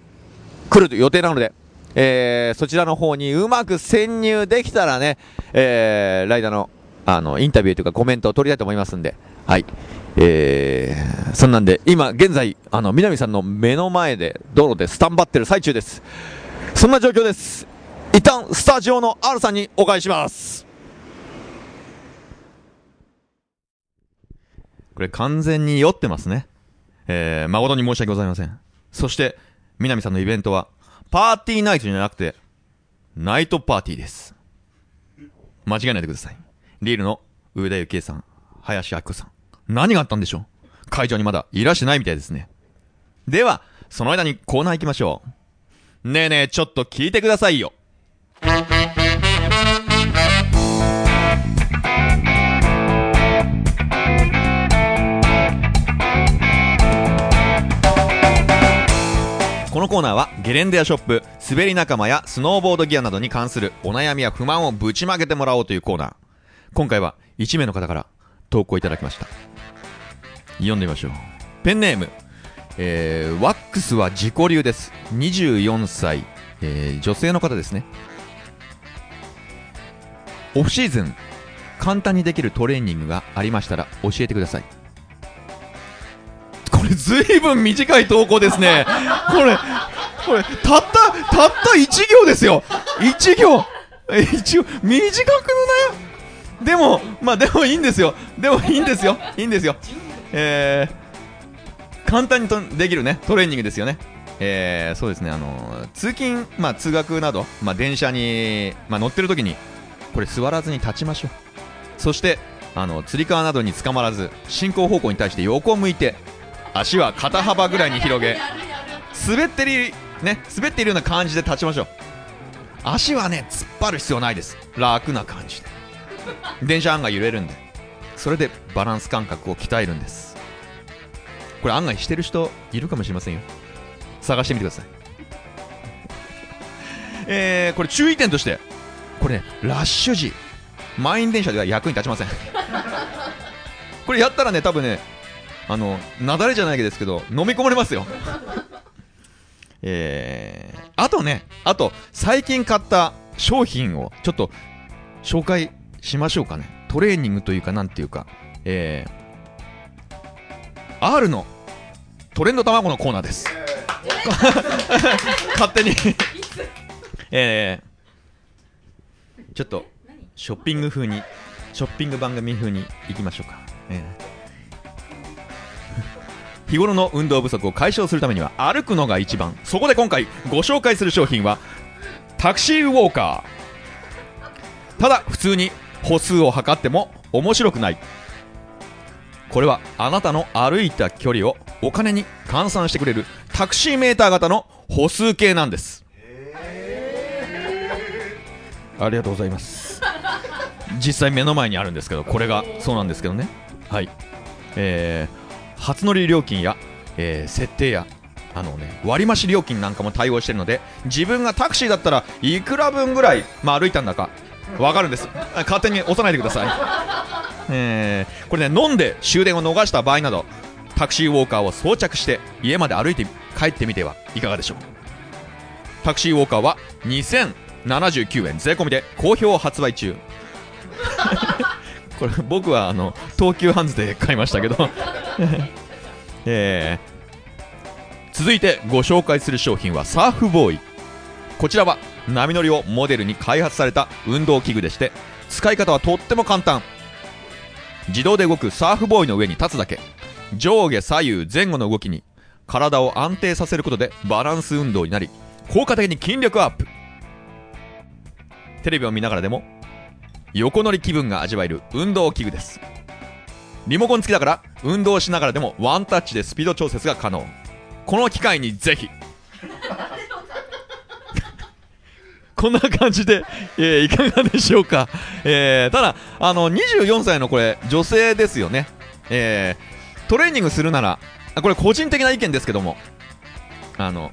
来る予定なので、えー、そちらの方にうまく潜入できたらね、えー、ライダーの、あの、インタビューというかコメントを取りたいと思いますんで、はい。えー、そんなんで、今、現在、あの、南さんの目の前で、道路でスタンバってる最中です。そんな状況です。一旦、スタジオの R さんにお返しします。これ完全に酔ってますね。えー、誠に申し訳ございません。そして、南さんのイベントは、パーティーナイトじゃなくて、ナイトパーティーです。間違えないでください。リールの上田幸恵さん、林明子さん。何があったんでしょう？会場にまだいらしてないみたいですね。では、その間にコーナー行きましょう。ねえねえ、ちょっと聞いてくださいよ。このコーナーはゲレンデやショップ、滑り仲間やスノーボードギアなどに関するお悩みや不満をぶちまけてもらおうというコーナー。今回は1名の方から投稿いただきました。読んでみましょう。ペンネーム、えー、ワックスは自己流です。24歳、えー女性の方ですね。オフシーズン、簡単にできるトレーニングがありましたら教えてください。これずいぶん短い投稿ですね。これ、これ、たった、たった1行ですよ。1行。一行、短くなよ。でも、まあでもいいんですよ。でもいいんですよ。いいんですよ。えー、簡単にとできるね、トレーニングですよね。えーそうですねあの通勤、まあ、通学など、まあ、電車に、まあ、乗ってる時にこれ座らずに立ちましょうそしてあのつり革などにつかまらず進行方向に対して横を向いて足は肩幅ぐらいに広げ滑ってるね滑っているような感じで立ちましょう。足はね突っ張る必要ないです。楽な感じで。電車案外揺れるんで。それでバランス感覚を鍛えるんです。これ案外してる人いるかもしれませんよ。探してみてください。えー、これ注意点としてこれねラッシュ時満員電車では役に立ちません。これやったらね多分ねあの雪崩じゃないですけど飲み込まれますよ。えー、あとねあと最近買った商品をちょっと紹介しましょうかね。トレーニングというかなんていうか。えー、R のトレンド卵のコーナーです。勝手に。えー、ちょっとショッピング風にショッピング番組風にいきましょうか、えー日頃の運動不足を解消するためには歩くのが一番。そこで今回ご紹介する商品はタクシーウォーカー。ただ普通に歩数を測っても面白くない。これはあなたの歩いた距離をお金に換算してくれるタクシーメーター型の歩数計なんです。ありがとうございます。実際目の前にあるんですけどこれがそうなんですけどね。はい。えー、初乗り料金や、えー設定やあのね割増料金なんかも対応してるので自分がタクシーだったらいくら分ぐらい、まあ、歩いたんだかわかるんです。勝手に押さないでください。えーこれね飲んで終電を逃した場合などタクシーウォーカーを装着して家まで歩いて帰ってみてはいかがでしょう。タクシーウォーカーは2079円税込みで好評発売中。これ僕はあの東急ハンズで買いましたけど。えー続いてご紹介する商品はサーフボーイ。こちらは波乗りをモデルに開発された運動器具でして使い方はとっても簡単。自動で動くサーフボーイの上に立つだけ。上下左右前後の動きに体を安定させることでバランス運動になり効果的に筋力アップ。テレビを見ながらでも横乗り気分が味わえる運動器具です。リモコン付きだから運動しながらでもワンタッチでスピード調節が可能。この機会にぜひ。こんな感じで、えーいかがでしょうか、えーただあの24歳のこれ女性ですよね、えートレーニングするならあこれ個人的な意見ですけども。あの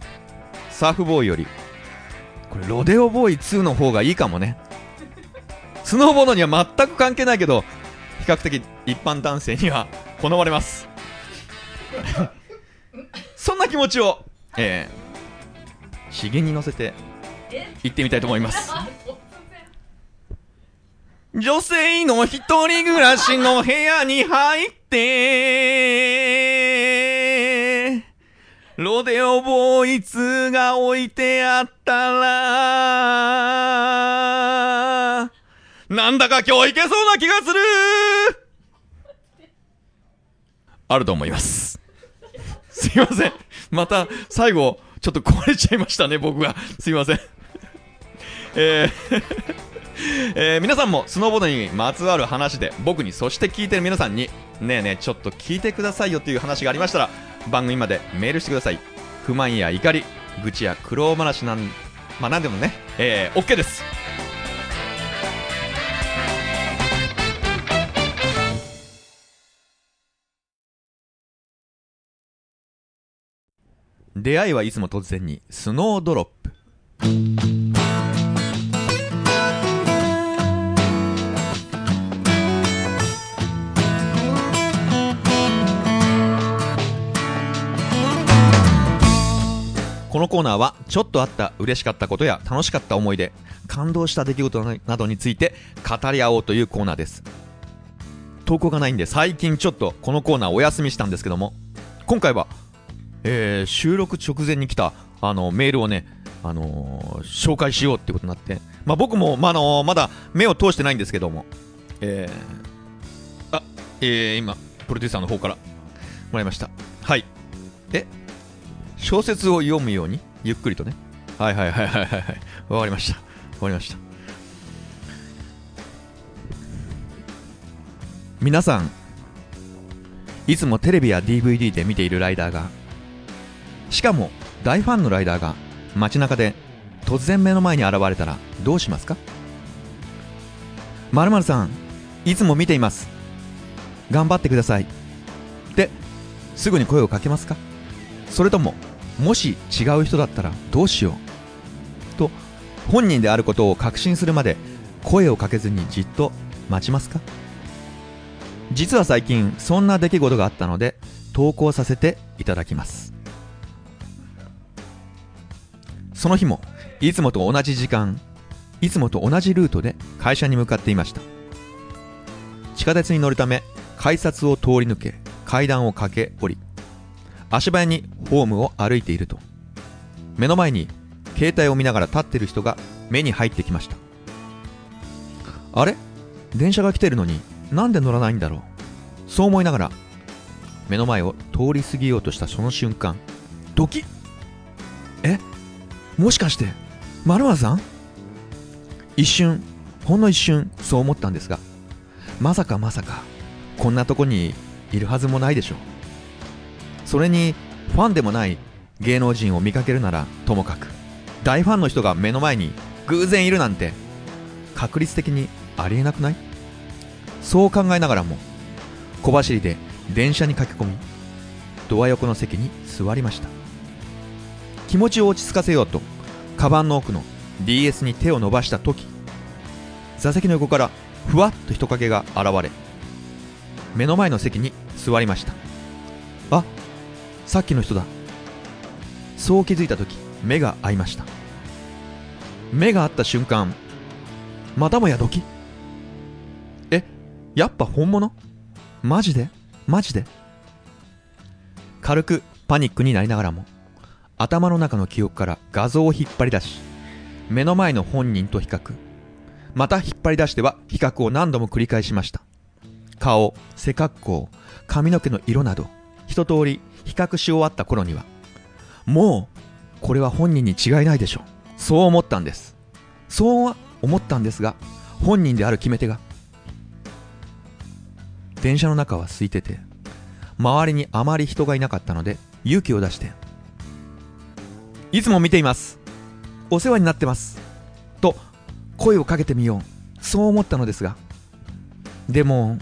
サーフボーイよりこれロデオボーイ2の方がいいかもねスノーボードには全く関係ないけど比較的一般男性には好まれます。そんな気持ちを、えー、資源に乗せて行ってみたいと思います。女性の一人暮らしの部屋に入ってロデオボーイ2が置いてあったらなんだか今日いけそうな気がするあると思います。すいません。また、最後、ちょっと壊れちゃいましたね、僕が。すいません。えーえー皆さんもスノーボードにまつわる話で僕にそして聞いてる皆さんにねえねえちょっと聞いてくださいよという話がありましたら番組までメールしてください不満や怒り愚痴や苦労話なんまあなんでもねえー、OK です出会いはいつも突然にスノードロップ。このコーナーはちょっとあった嬉しかったことや楽しかった思い出感動した出来事などについて語り合おうというコーナーです。投稿がないんで最近ちょっとこのコーナーお休みしたんですけども今回は、えー収録直前に来たあのメールをね、あのー紹介しようってことになって、まあ、僕も、まあのーまだ目を通してないんですけども、えーあえー今プロデューサーの方からもらいました。はい。え小説を読むように？ゆっくりとね。はいはいはいはいはいはい。わかりました。わかりました。皆さんいつもテレビや DVD で見ているライダーがしかも大ファンのライダーが街中で突然目の前に現れたらどうしますか？まるさんいつも見ています。頑張ってください。ってすぐに声をかけますか？それとももし違う人だったらどうしよう？と本人であることを確信するまで声をかけずにじっと待ちますか？実は最近そんな出来事があったので投稿させていただきます。その日もいつもと同じ時間いつもと同じルートで会社に向かっていました。地下鉄に乗るため改札を通り抜け階段を駆け下り足早にホームを歩いていると目の前に携帯を見ながら立ってる人が目に入ってきました。あれ？電車が来てるのになんで乗らないんだろう？そう思いながら目の前を通り過ぎようとしたその瞬間ドキッ！え？もしかして〇〇さん？一瞬ほんの一瞬そう思ったんですがまさかまさかこんなとこにいるはずもないでしょう。それにファンでもない芸能人を見かけるならともかく大ファンの人が目の前に偶然いるなんて確率的にありえなくない？そう考えながらも小走りで電車に駆け込みドア横の席に座りました。気持ちを落ち着かせようとカバンの奥の DS に手を伸ばした時座席の横からふわっと人影が現れ目の前の席に座りました。あさっきの人だ。そう気づいた時目が合いました。目が合った瞬間またもやドキえやっぱ本物？マジで？マジで？軽くパニックになりながらも頭の中の記憶から画像を引っ張り出し目の前の本人と比較。また引っ張り出しては比較を何度も繰り返しました。顔背格好髪の毛の色など一通り比較し終わった頃にはもうこれは本人に違いないでしょう。そう思ったんです。そうは思ったんですが本人である決め手が電車の中は空いてて周りにあまり人がいなかったので勇気を出していつも見ています。お世話になってます。と声をかけてみよう。そう思ったのですが。でも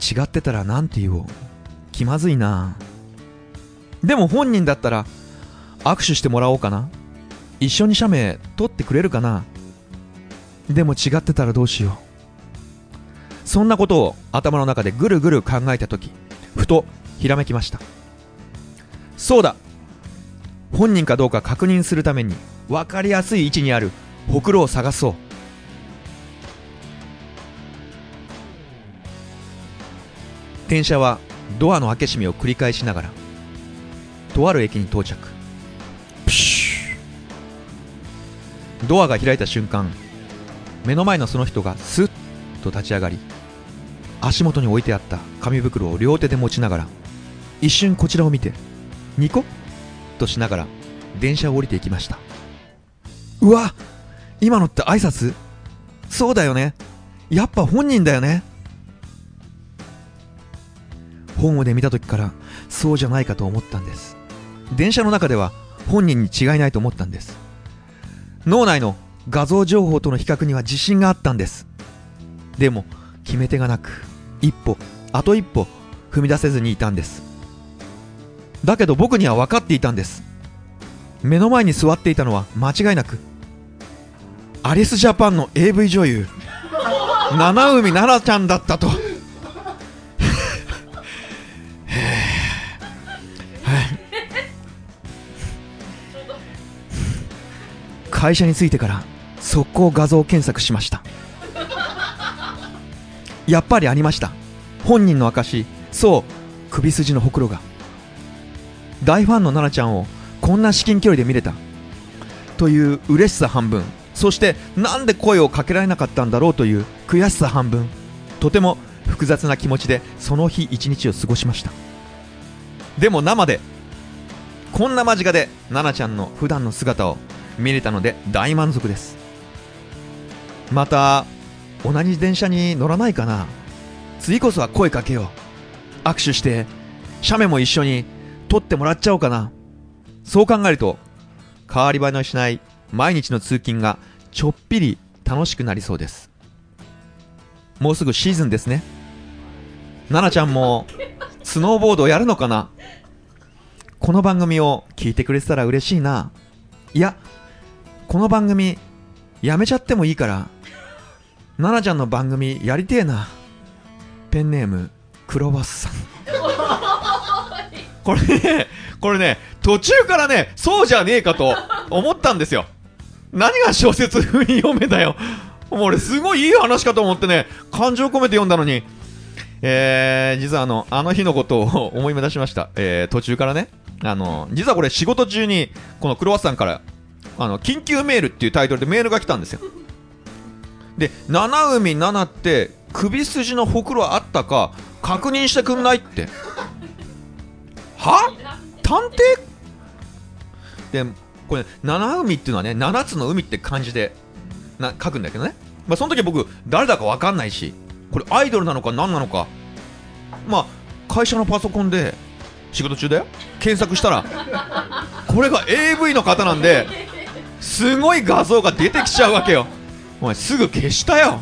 違ってたら何て言おう。気まずいな。でも本人だったら握手してもらおうかな。一緒に写メ撮ってくれるかな。でも違ってたらどうしよう。そんなことを頭の中でぐるぐる考えた時ふとひらめきました。そうだ。本人かどうか確認するために分かりやすい位置にあるほくろを探そう。電車はドアの開け閉めを繰り返しながらとある駅に到着。プシュドアが開いた瞬間目の前のその人がスッと立ち上がり足元に置いてあった紙袋を両手で持ちながら一瞬こちらを見てニコッとしながら電車を降りていきました。うわ今のって挨拶？そうだよね。やっぱ本人だよね。ホームで見た時からそうじゃないかと思ったんです。電車の中では本人に違いないと思ったんです。脳内の画像情報との比較には自信があったんです。でも決め手がなく一歩あと一歩踏み出せずにいたんです。だけど僕には分かっていたんです。目の前に座っていたのは間違いなくアリスジャパンの AV 女優七海奈々ちゃんだったと。会社に着いてから速攻画像検索しました。やっぱりありました。本人の証そう首筋のほくろが。大ファンの奈々ちゃんをこんな至近距離で見れた。という嬉しさ半分。そしてなんで声をかけられなかったんだろうという悔しさ半分。とても複雑な気持ちでその日一日を過ごしました。でも生でこんな間近で奈々ちゃんの普段の姿を見れたので大満足です。また同じ電車に乗らないかな。次こそは声かけよう。握手して写メも一緒に撮ってもらっちゃおうかな。そう考えると変わり映えのしない毎日の通勤がちょっぴり楽しくなりそうです。もうすぐシーズンですね。奈々ちゃんもスノーボードやるのかな？この番組を聞いてくれてたら嬉しいな。いやこの番組やめちゃってもいいから奈々ちゃんの番組やりてえな。ペンネームクロバスさんこれねこれね途中からねそうじゃねえかと思ったんですよ何が小説風に読めだよもう俺すごいいい話かと思ってね感情込めて読んだのにえー、実はあの、あの日のことを思い出しました。えー、途中からね。あの、実はこれ仕事中に、このクロワッサンから、あの、緊急メールっていうタイトルでメールが来たんですよ。で、七海七って、首筋のほくろあったか、確認してくんないって。は？探偵？で、これ、七海っていうのはね、七つの海って漢字で、な、書くんだけどね。まあ、その時僕、誰だかわかんないし、これアイドルなのか何なのか。まあ会社のパソコンで仕事中だよ。検索したらこれが AV の方なんですごい画像が出てきちゃうわけよ。お前すぐ消したよ。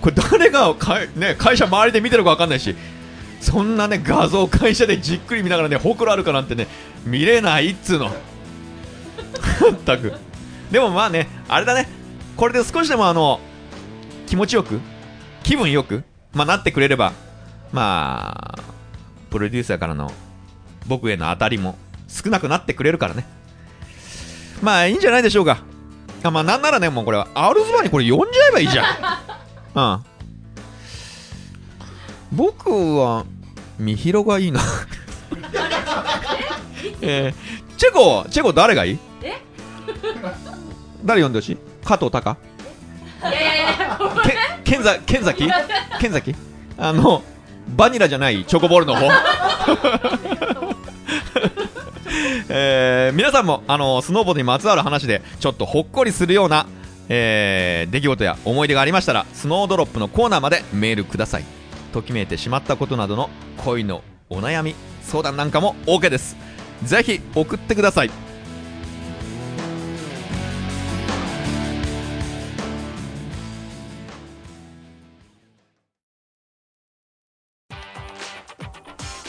これ誰がか、ね、会社周りで見てるか分かんないしそんなね画像を会社でじっくり見ながらねほくろあるかなんてね見れないっつうの ったくでもまあねあれだねこれで少しでもあの気持ちよく気分よく、まあ、なってくれれば、まあ、プロデューサーからの僕への当たりも少なくなってくれるからね。まあ、いいんじゃないでしょうか。あまあ、なんならね、もうこれは、アルズバーにこれ呼んじゃえばいいじゃん。うん。僕は、みひろがいいな。えー、チェコ、チェコ誰がいい？誰呼んでほしい？加藤隆け剣ざ剣崎剣崎あのバニラじゃないチョコボールの方。えー皆さんもあのスノーボードにまつわる話でちょっとほっこりするような、えー出来事や思い出がありましたらスノードロップのコーナーまでメールくださいときめいてしまったことなどの恋のお悩み相談なんかも OK です。ぜひ送ってください。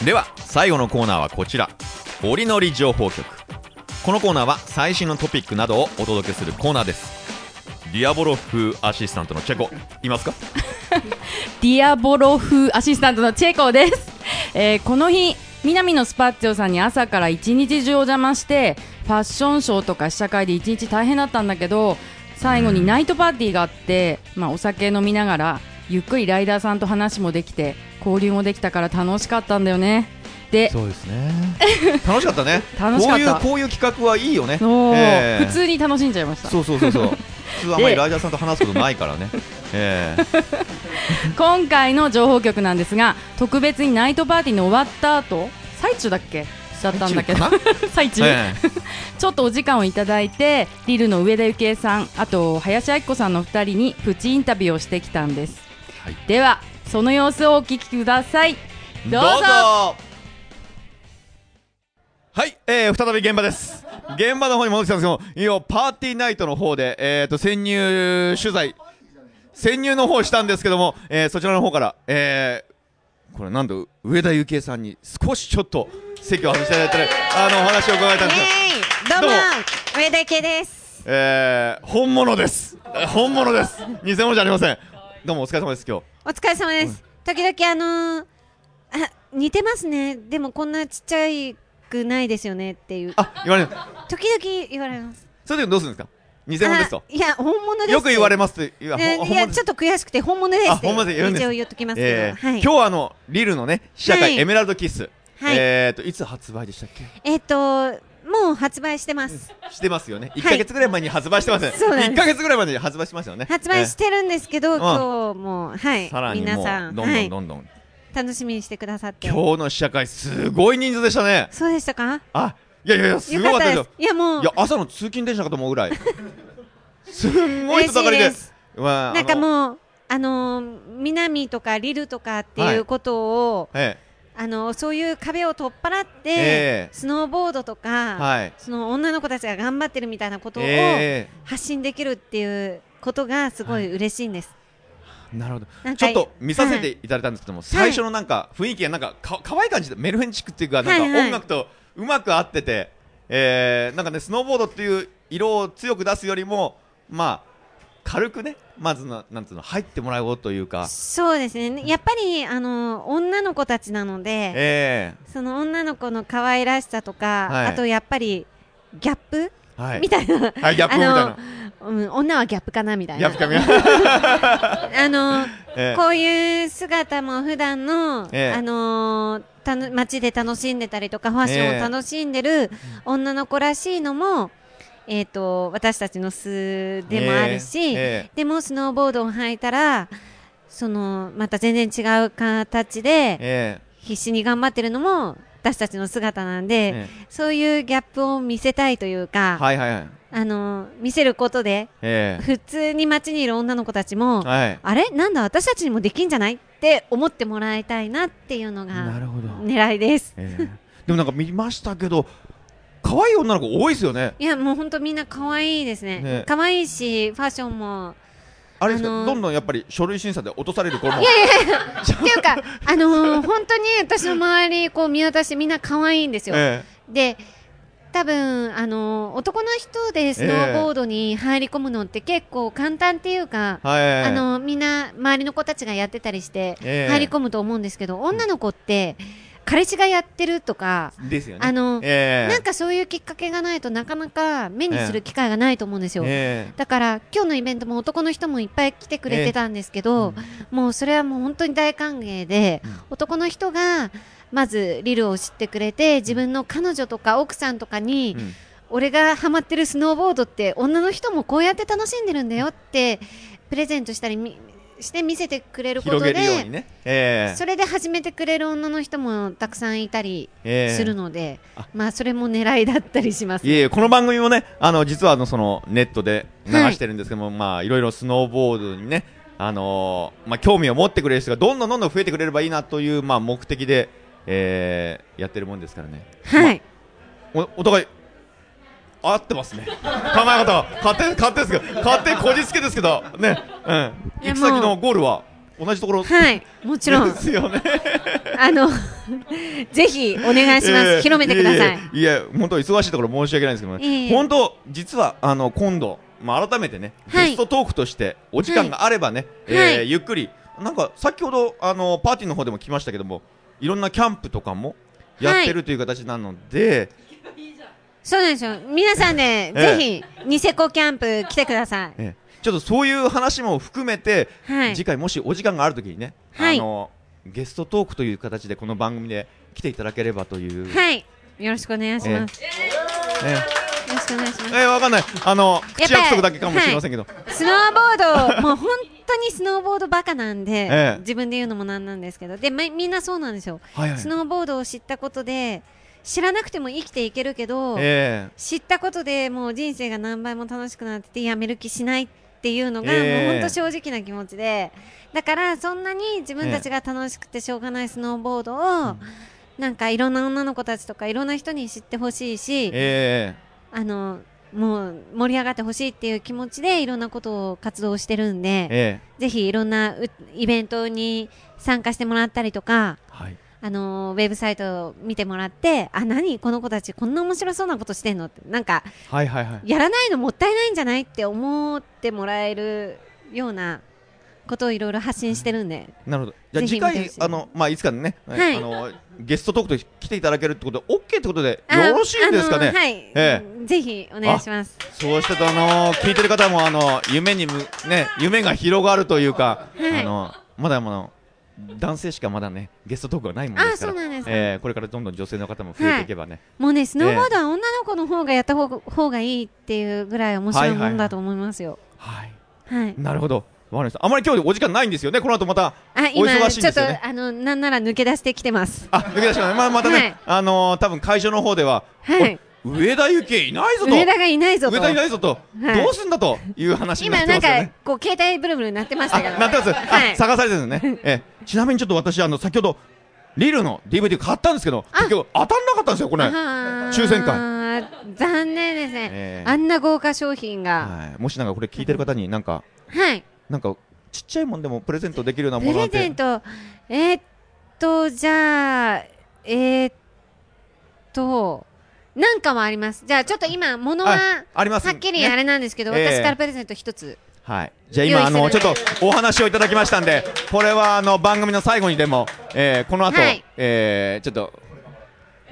では最後のコーナーはこちら「折りのり情報局」このコーナーは最新のトピックなどをお届けするコーナーです。ディアボロフアシスタントのチェコ。いますか？ディアボロ風アシスタントのチェコです、えーこの日南のスパッツィオさんに朝から一日中お邪魔してファッションショーとか試写会で一日大変だったんだけど最後にナイトパーティーがあって、まあ、お酒飲みながらゆっくりライダーさんと話もできて交流もできたから楽しかったんだよねで。そうですね。楽しかったね。楽しかった。こういうこういう企画はいいよね。えー普通に楽しんじゃいました。そうそうそうそう。普通あんまりライダーさんと話すことないからね。えー 今回の情報局なんですが特別にナイトパーティーの終わった後最中だっけ？だったんだけど。最中、ええ。ちょっとお時間をいただいてリルの上田幸恵さんあと林明子さんの2人にプチインタビューをしてきたんです、はい。ではその様子をお聞きください。どうぞはい、えー、再び現場です。現場の方に戻ってきたんですけど、いや、パーティーナイトの方で、えーと、潜入取材、潜入の方したんですけども、えー、そちらの方から、えー、これなんと、上田幸恵さんに少しちょっと席を外していただいて、あの、お話を伺えたんですが、どうも上田家ですえー、本物です。えー本物です。偽物じゃありません。どうもお疲れ様です、今日。お疲れ様です、時々あのー、あ似てますねでもこんなちっちゃいくないですよねっていう。あ、言われる。時々言われます。それでどうするんですか？偽物ですと。あ。いや本物です。よく言われますって。いや、ちょっと悔しくて本物ですあ、ってほんまで言うんです。一応言っときますけど、今日はあの、リルのね、試写会、はい。エメラルドキッス。はい。えーと、いつ発売でしたっけ？えっともう発売してます。してますよね。1ヶ月ぐらい前に発売してますね。そうなんです。1ヶ月ぐらい前に発売しましたよね。発売してるんですけど、ん。今日もはい。さらにもう、皆さんどんどはい。んどんどん楽しみにしてくださって。今日の試写会すごい人数でしたね。そうでしたか？あいやいやいやすごかったですいやもう。いや朝の通勤電車かと思うぐらい。すんごい人だかりで。なんかうもうあのー南とかリルとかっていうことを、えあのそういう壁を取っ払って、ええ。スノーボードとか、はい。その女の子たちが頑張ってるみたいなことをえ発信できるっていうことがすごい嬉しいんです。えなるほど。ちょっと見させていただいたんですけども、最初のなんか雰囲気がなんかか可愛い感じでメルヘンチックっていうかなんか音楽とうまく合ってて、えーなんかねスノーボードっていう色を強く出すよりもまあ軽くねまずななんつうの入ってもらおうというか、そうですね。やっぱりあの女の子たちなので、えその女の子の可愛らしさとか、はい。あとやっぱりギャップ、えはい。みたいな、はいギャップみたいなうん、女はギャップかなみたいな。ギャップかみ。あの ええ。こういう姿も普段の、ええ。あのーたの街で楽しんでたりとかファッションを楽しんでる女の子らしいのも、えー、と私たちの素でもあるし、でもスノーボードを履いたらそのまた全然違う形でえ。必死に頑張ってるのも私たちの姿なんで、ええ。そういうギャップを見せたいというか、はいはいはい。あのー見せることでえ普通に街にいる女の子たちも、えはい。あれ？なんだ私たちにもできんじゃない？って思ってもらいたいなっていうのが狙いです。ええ。でもなんか見ましたけど可愛い女の子多いですよね。いやもう本当みんな可愛いですね。ね。可愛いしファッションもあれですか、あのーどんどんやっぱり書類審査で落とされる子もっていうか あのー本当に私の周りこう見渡してみんな可愛いんですよ。えで多分あのー男の人でスノーボードに入り込むのって結構簡単っていうかえ。はいあのみんな周りの子たちがやってたりしてええ入り込むと思うんですけど、女の子って彼氏がやってるとか、ですよね。あのええ。なんかそういうきっかけがないとなかなか目にする機会がないと思うんですよ。えだから今日のイベントも男の人もいっぱい来てくれてたんですけど、もうそれはもう本当に大歓迎で、うん。男の人がまずリルを知ってくれて自分の彼女とか奥さんとかに、えうん。俺がハマってるスノーボードって女の人もこうやって楽しんでるんだよってプレゼントしたりみして見せてくれることでにね。ええ。それで始めてくれる女の人もたくさんいたりええ。するので、あ。まあそれも狙いだったりします。いえいえこの番組もねあの実はあのそのネットで流してるんですけども、まあいろいろスノーボードにねあのーまあ興味を持ってくれる人がどんどんどんどん増えてくれればいいなというまあ目的で、えーやってるもんですからね。はい、おお互い合ってますね。考え方は。勝手勝手ですけど勝手こじつけですけどね。うん。行き先のゴールは同じところ。はい、もちろん。で、すよね。あの、ぜひお願いします。ええ。広めてください。いやいや本当忙しいところ申し訳ないんですけどいえいえ。ね本当実はあの今度まあ改めてねはい。ゲストトークとしてお時間があればねえーはい。ゆっくり。なんか先ほどあのパーティーの方でも来ましたけどもいろんなキャンプとかもやってるという形なのでそうなんですよ。皆さんで、えぜひ、ニセコキャンプ来てください。えーちょっとそういう話も含めてはい。次回もしお時間があるときにねはい。あのゲストトークという形でこの番組で来ていただければという。はい。よろしくお願いします。ねよろしくお願いします。えーわかんない。あの口約束だけかもしれませんけど。スノーボード、もう本当にスノーボードバカなんで、ええ。自分で言うのもなんなんですけど、で、みみんなそうなんですよ。はいはい。スノーボードを知ったことで、知らなくても生きていけるけど、え知ったことでもう人生が何倍も楽しくなっててやめる気しないっていうのが、ええ。もう本当正直な気持ちで。だからそんなに自分たちが楽しくてしょうがないスノーボードを、なんかいろんな女の子たちとかいろんな人に知ってほしいし、ええ。あのもう盛り上がってほしいっていう気持ちでいろんなことを活動してるんで、ええ。ぜひいろんなうイベントに参加してもらったりとかはいあのウェブサイトを見てもらってあ何？この子たちこんな面白そうなことしてんのって。なんかはいはいはい。やらないのもったいないんじゃないって思ってもらえるようなことをいろいろ発信してるんで、なるほど。じゃあ次回あのまあいつかね、はい。あのゲストトークと来ていただけるってことでオッケーってことであよろしいんですかね？はい、えぜひお願いします。そうしてとあの聞いてる方もあの夢にむね夢が広がるというか、はい。あのまだまだ男性しかまだねゲストトークがないものですから。えーこれからどんどん女性の方も増えていけばね。もうねスノーボードは女の子の方がやった方が方がいいっていうぐらい面白いはいはいもんだと思いますよはい。はい、なるほど。わかりました。あまり今日お時間ないんですよね。この後またあお今忙しいんちょっとですよね。あのなんなら抜け出してきてますあ、抜け出しましたまあまたね、はいあのー多分会場の方では、はいお上田幸恵いないぞと。上田がいないぞと。上田いないぞと、はい。どうすんだという話になっ今なんかてますよね。こう携帯ブルブル鳴ってましあ、たけど。なってます。はい。あ、探されてるんですね。ええ、ちなみにちょっと私あの先ほどリルの DVD 買ったんですけど、結局当たんなかったんですよこれ。は抽選会。会残念ですね、ええ。あんな豪華商品が。い。もしなんかこれ聞いてる方になんかはい。なんかちっちゃいもんでもプレゼントできるようなプものなんて。レゼン。ト。えーっとじゃあえーっとなんかもありますじゃあちょっと今物はあありますはっきりあれなんですけど、ねええ私からプレゼント一つはい。じゃあ今あのちょっとお話をいただきましたんで、これはあの番組の最後にでも、えー、この後、はいえー、ちょっと。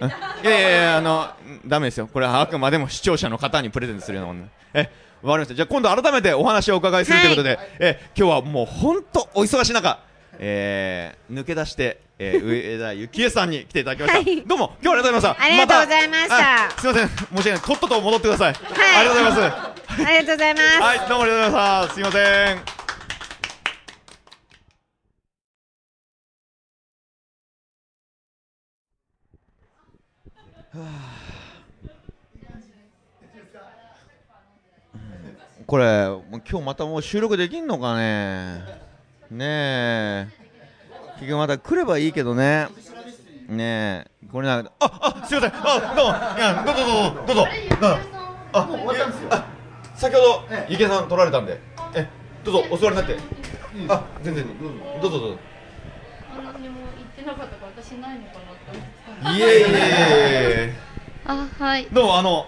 うん？いやいやいやあのダメですよ。これはあくまでも視聴者の方にプレゼントするようなもの。え、わかりました。じゃあ今度改めてお話をお伺いするということで、え今日はもう本当お忙しい中、えー、抜け出して、えー、上田幸恵さんに来ていただきました。はいどうも今日はありがとうございました。ありがとうございましたあすみません申し訳ない。とっとと戻ってください。はいありがとうございます。ありがとうございます、はい、どうもありがとうございました。すみません。これ、もう今日またもう収録できんのかね。ねえ。結局また来ればいいけどね。ねえ。これなあ、あ、すいません。あ、どうも。いや、どうぞどうぞ、どうぞ。どうぞあ、もう終わったんですよ。あ、先ほど池さん取られたんで、え、どうぞお座りになって。あ、全然どうぞどうぞどうぞ。何も言ってなかったから私ないのかなって思ってたいえいえいえあはいどうもあの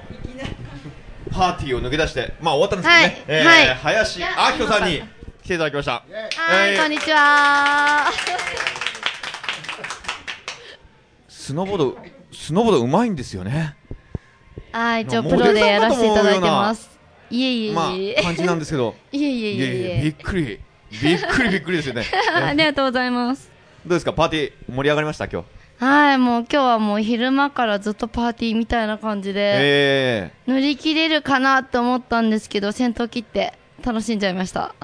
パーティーを抜け出してまあ終わったんですけどね、えーはい林明子さんに来ていただきました。はい、えーこんにちは。スノーボードスノーボードうまいんですよね。はい一応モプロでやらとせていただいてます。いえいえいえ、まあ感じなんですけど。いえいえいえびっくり。びっくりびっくりですよね。ありがとうございます。どうですか？パーティー盛り上がりました？今日。はいもう今日はもう昼間からずっとパーティーみたいな感じで。え乗り切れるかなって思ったんですけど先頭切って楽しんじゃいました。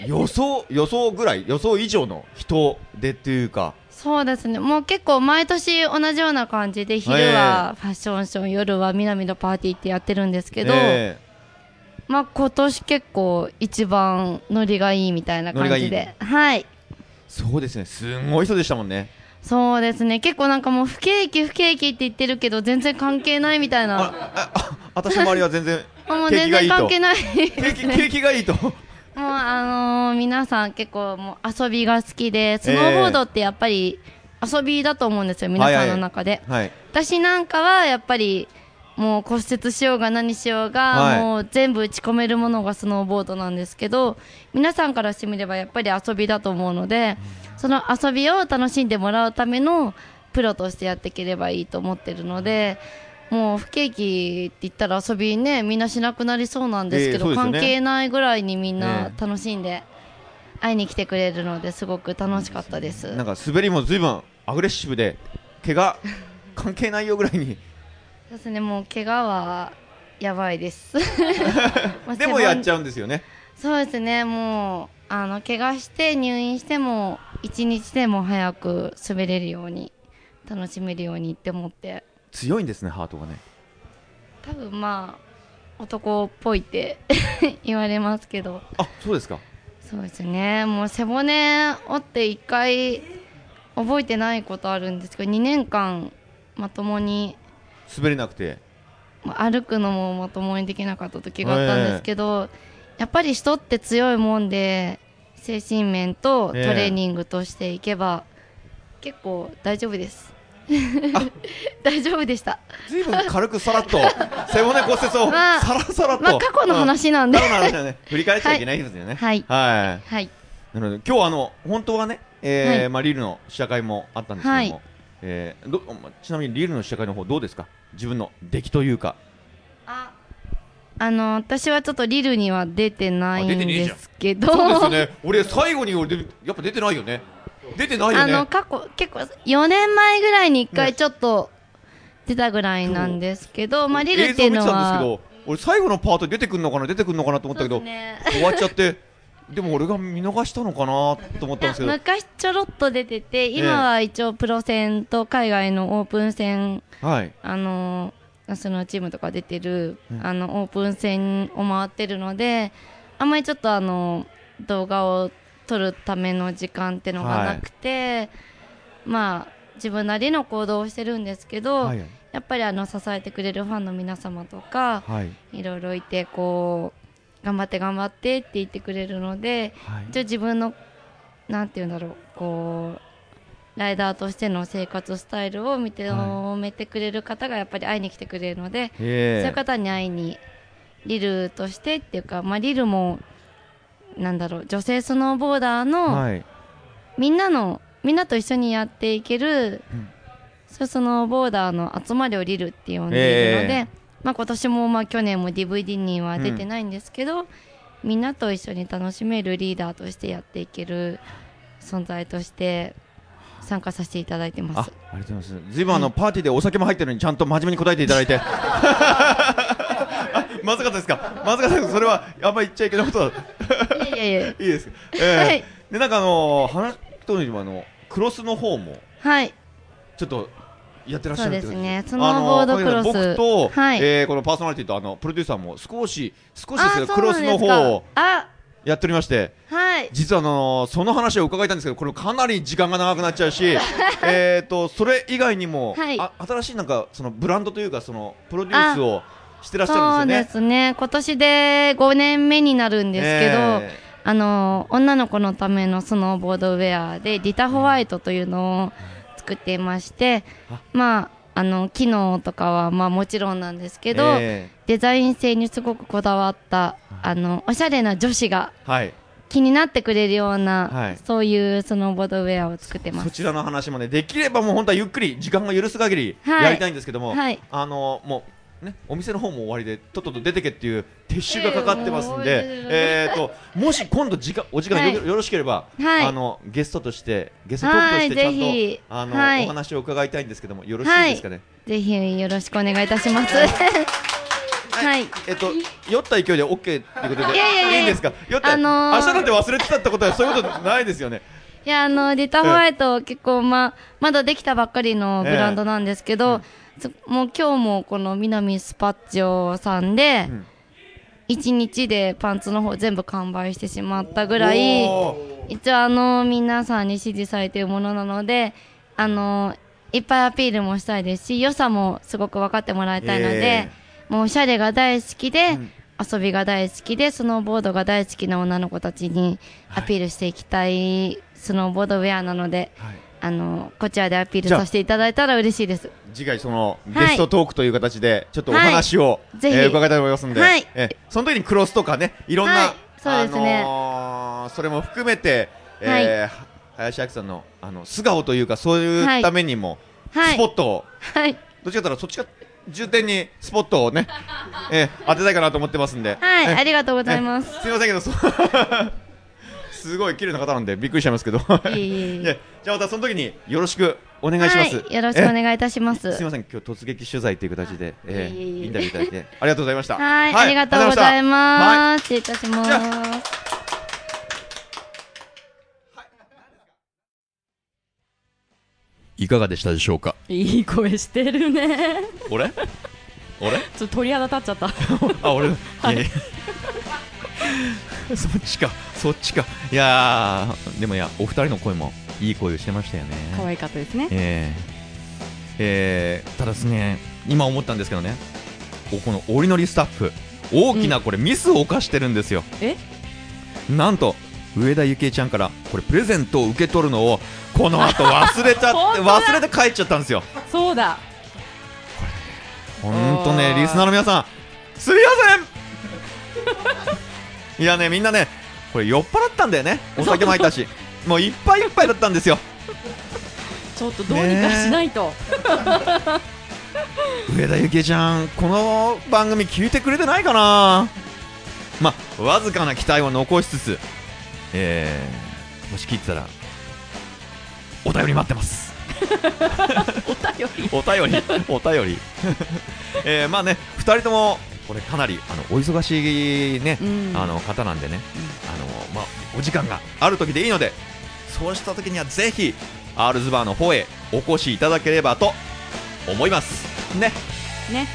ー、予想予想ぐらい予想以上の人でっていうか。そうですね。もう結構毎年同じような感じで昼はファッションショー夜は南のパーティーってやってるんですけど、えまあ今年結構一番ノリがいいみたいな感じで。はい。ーそうですね。すんごい人でしたもんね。そうですね。結構なんかもう不景気不景気って言ってるけど全然関係ないみたいな。あああ私の周りは全然もう全然関係ない。景気景気がいいと。もうあのー皆さん結構もう遊びが好きでスノーボードってやっぱり遊びだと思うんですよ、皆さんの中で、はい。私なんかはやっぱりもう骨折しようが何しようが、はい。もう全部打ち込めるものがスノーボードなんですけど皆さんからしてみればやっぱり遊びだと思うので、その遊びを楽しんでもらうためのプロとしてやっていければいいと思ってるのでもう不景気って言ったら遊びねみんなしなくなりそうなんですけど、ええそうですよね関係ないぐらいにみんなえ楽しんで会いに来てくれるのですごく楽しかったです。なんか滑りもずいぶんアグレッシブで怪我関係ないよぐらいにそうですね、もう怪我はやばいです。まあでもやっちゃゃうんですよね。そうですね、もうあの怪我して入院しても一日でも早く滑れるように楽しめるようにって思って、強いんですねハートがね。多分まあ男っぽいって 言われますけど、あそうですか。そうですね、もう背骨折って一回覚えてないことあるんですけど、2年間まともに滑れなくて。まあ歩くのもまともにできなかった時があったんですけど、やっぱり人って強いもんで精神面とトええレーニングとしていけば、結構大丈夫です 大丈夫でしたずいぶん軽くさらっと 背骨骨折をまあさらさらっと。まあ過去の話なんでうんね。振り返っちゃいけないですよね。はいはい。はいなので今日あの本当はね、えーはいまあリルの試写会もあったんですけども、はいえーどまちなみにリルの試写会の方どうですか？自分の出来というか。あの私はちょっとリルには出てないんですけどそうですよね。俺最後に俺でやっぱ出てないよね。出てないよね。あの過去結構4年前ぐらいに1回ちょっと出たぐらいなんですけど、まあリルっていうのはですけど俺最後のパート出てくんのかな出てくんのかなと思ったけど、ね 終わっちゃってでも俺が見逃したのかなと思ったんですけど昔ちょろっと出てて今は一応プロ戦と海外のオープン戦はいあのナショナルチームとか出てる、うん。あのオープン戦を回ってるのであんまりちょっとあの動画を撮るための時間ってのがなくて、まあ自分なりの行動をしてるんですけど、はい。やっぱりあの支えてくれるファンの皆様とかはい。いろいろいてこう頑張って頑張ってって言ってくれるのではい。一応自分のなんて言うんだろうこうライダーとしての生活スタイルを認めてくれる方がやっぱり会いに来てくれるので、そうえいう方に会いにリルとしてっていうか、まあ、リルもなんだろう女性スノーボーダーの、はい。みんなのみんなと一緒にやっていける、うん。そういうスノーボーダーの集まりをリルって呼んでいるので、え。まあ、今年もまあ去年も DVD には出てないんですけど、みんなと一緒に楽しめるリーダーとしてやっていける存在として参加させていただいてああます。りがとうございます。ずいぶんあのパーティーでお酒も入ってるのにちゃんと真面目に答えていただいて。あまずかったですか？まずかったですそれはあんまり言っちゃいけないことだいやいやいや。いいですか、えーはい。でなんかあのー話とにもあのクロスの方もはい。ちょっとやってらっしゃるそうですね。スノーボードクロス。僕と、はい。えーこのパーソナリティとあのプロデューサーも少し少しですあけどクロスの方をあやっておりましてはい。実はあのーその話を伺いたいんですけどこれかなり時間が長くなっちゃうし えっとそれ以外にも、はい。あ新しいなんかそのブランドというかそのプロデュースをしてらっしゃるそうんですよね。ですね。今年で5年目になるんですけど、えあの女の子のためのスノーボードウェアでリタホワイトというのを作っていまして、あまああの機能とかはまあもちろんなんですけーど、えデザイン性にすごくこだわったあのおしゃれな女子が気になってくれるような、はい。そういうスノーボードウェアを作ってます。そちらの話もねできればもう本当はゆっくり時間が許す限りはい。やりたいんですけども、はい。あのもうねお店の方も終わりでとっとと出てけっていう撤収がかかってますんで、ええー、ともし今度時間お時間よ,、ろしければ、はい。あのゲストとしてゲストトークとしてちゃんと、あの、はい。お話を伺いたいんですけどもよろしいですかね？ぜひよろしくお願いいたします。はい。えっと、酔った勢いで OK っていうことでいやいやいやいんですか？酔った、あのー明日なんて忘れてたってことはそういうことないですよね？いやあのリタホワイト結構ままだできたばっかりのブランドなんですけど、そもう今日もこの南スパッチョさんでうん。1日でパンツの方全部完売してしまったぐらい一応あの皆さんに支持されているものなのであのいっぱいアピールもしたいですし良さもすごく分かってもらいたいので、え。もうおしゃれが大好きで、うん。遊びが大好きでスノーボードが大好きな女の子たちにアピールしていきたいスノーボードウェアなので、はいあのこちらでアピールさせていただいたら嬉しいです。次回そのはいゲストトークという形でちょっとお話を、はい。ぜひ。えー伺いたいと思いますので、はい。えーその時にクロスとかねいろんな、はい。そうですね。あのーそれも含めて、えー林明さんのあの素顔というかそういうためにも、はい。スポットを。はい、どっちかというとそっちが重点にスポットをね、えー当てたいかなと思ってますんで、はい、えーありがとうございます。すみませんけどそうすごい綺麗な方なんでびっくりしちゃいますけどいえいえいえ いやじゃあまたその時によろしくお願いします、はい、よろしくおえ願いいたします。すみません、今日突撃取材という形で、えーいえいえいえインタビューいただいて、ありがとうございました。はい、ありがとうございはます。失礼いたします。いかがでしたでしょうか？いい声してるね俺？俺？ちょっと鳥肌立っちゃったあ、俺。いやいや そっちか、そっちか。いやー、でもいや、お二人の声もいい声をしてましたよね。可愛かったですねえーえーただですね、今思ったんですけどね、おこのおりのりスタッフ、大きなこれミスを犯してるんですよ。え？なんと上田幸恵ちゃんからこれプレゼントを受け取るのをこの後忘れちゃって 忘れて帰っちゃったんですよ。そうだ本当ねリスナーの皆さんすみませんいやねみんなねこれ酔っ払ったんだよね。お酒も入ったし。もういっぱいいっぱいだったんですよ。ちょっとどうにかしないと、上田幸恵ちゃんこの番組聞いてくれてないかな？まあわずかな期待を残しつつえー、もし聞いてたらお便り待ってます。お便り。お便りお便り。えー、まあね2人ともこれかなりあのお忙しいね、うん。あの方なんでね、あのまあ、お時間がある時でいいのでそうした時にはぜひアールズバーの方へお越しいただければと思います。ね。ね。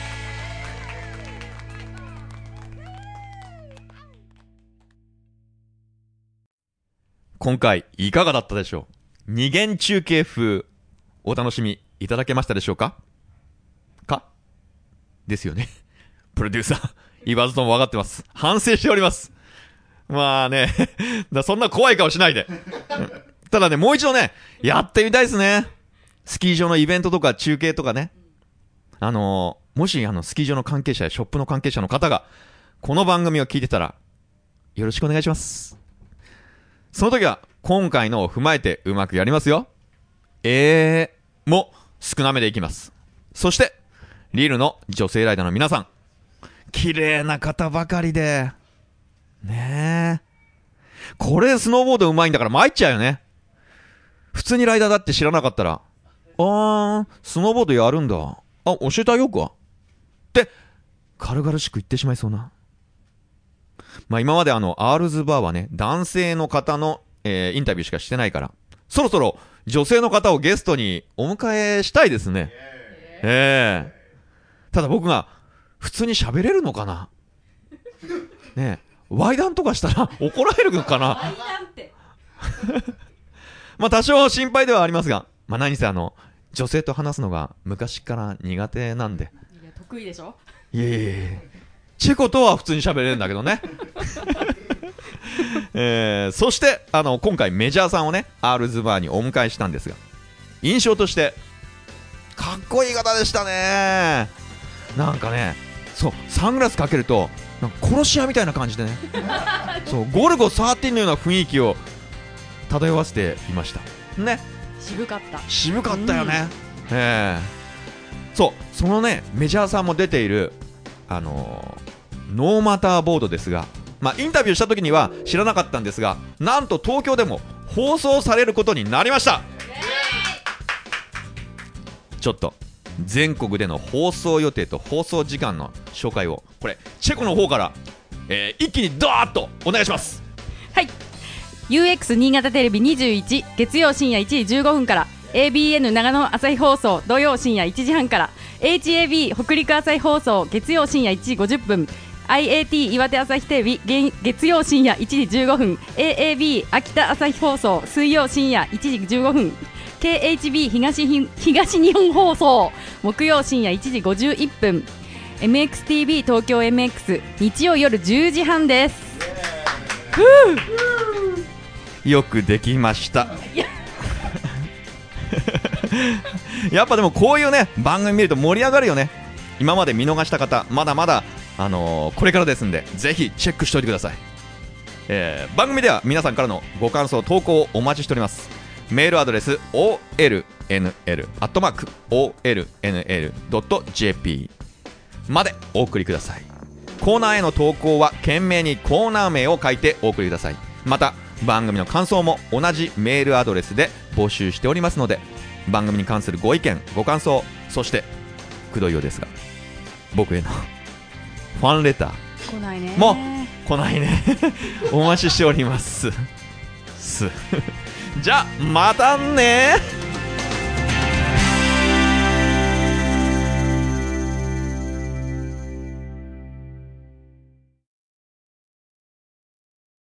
今回いかがだったでしょう？二元中継風お楽しみいただけましたでしょうか？か？ですよねプロデューサー 言わずとも分かってます反省しておりますまあね だそんな怖い顔しないで ただねもう一度ねやってみたいですねスキー場のイベントとか中継とかねあのーもしあのスキー場の関係者やショップの関係者の方がこの番組を聞いてたらよろしくお願いしますその時は、今回のを踏まえてうまくやりますよ。えーも少なめでいきます。そして、リールの女性ライダーの皆さん。綺麗な方ばかりで。ねえ。これスノーボード上手いんだから参っちゃうよね。普通にライダーだって知らなかったら、あー、スノーボードやるんだ。あ、教えてあげようか。って、軽々しく言ってしまいそうな。まあ今まであの、アールズバーはね、男性の方の、えーインタビューしかしてないから、そろそろ女性の方をゲストにお迎えしたいですね。ええただ僕が、普通に喋れるのかな？ねえ、ワイダンとかしたら 怒られるのかな？まあ多少心配ではありますが、まあ何せあの、女性と話すのが昔から苦手なんで、いや得意でしょ？いえいえいえチェコとは普通に喋れるんだけどね。えーそして、あの、今回メジャーさんをね、アールズバーにお迎えしたんですが、印象として、かっこいい方でしたね。なんかね、そう、サングラスかけると、なんか殺し屋みたいな感じでね、そう、ゴルゴ13のような雰囲気を漂わせていました。ね。渋かった。渋かったよね、ええ。そうそのねメジャーさんも出ているあのーノーマターボードですがまあインタビューした時には知らなかったんですがなんと東京でも放送されることになりました。ちょっと全国での放送予定と放送時間の紹介を。これチェコの方から、えー一気にドーッとお願いします。はい。UX 新潟テレビ21月曜深夜1時15分から ABN 長野朝日放送土曜深夜1時半から HAB 北陸朝日放送月曜深夜1時50分 IAT 岩手朝日テレビ月曜深夜1時15分 AAB 秋田朝日放送水曜深夜1時15分。KHB 東日東日本放送。木曜深夜1時51分。MXTV 東京 MX 日曜夜10時半です。よくできました。やっぱでもこういうね番組見ると盛り上がるよね。今まで見逃した方まだまだ、あのーこれからですんでぜひチェックしておいてください、えー番組では皆さんからのご感想投稿をお待ちしておりますメールアドレス olnl.olnl.jp までお送りください。コーナーへの投稿は懸命にコーナー名を書いてお送りください。また番組の感想も同じメールアドレスで募集しておりますので番組に関するご意見ご感想そしてくどいようですが僕への ファンレター来ないね。も来ないね。お待ちしております。すじゃあまたね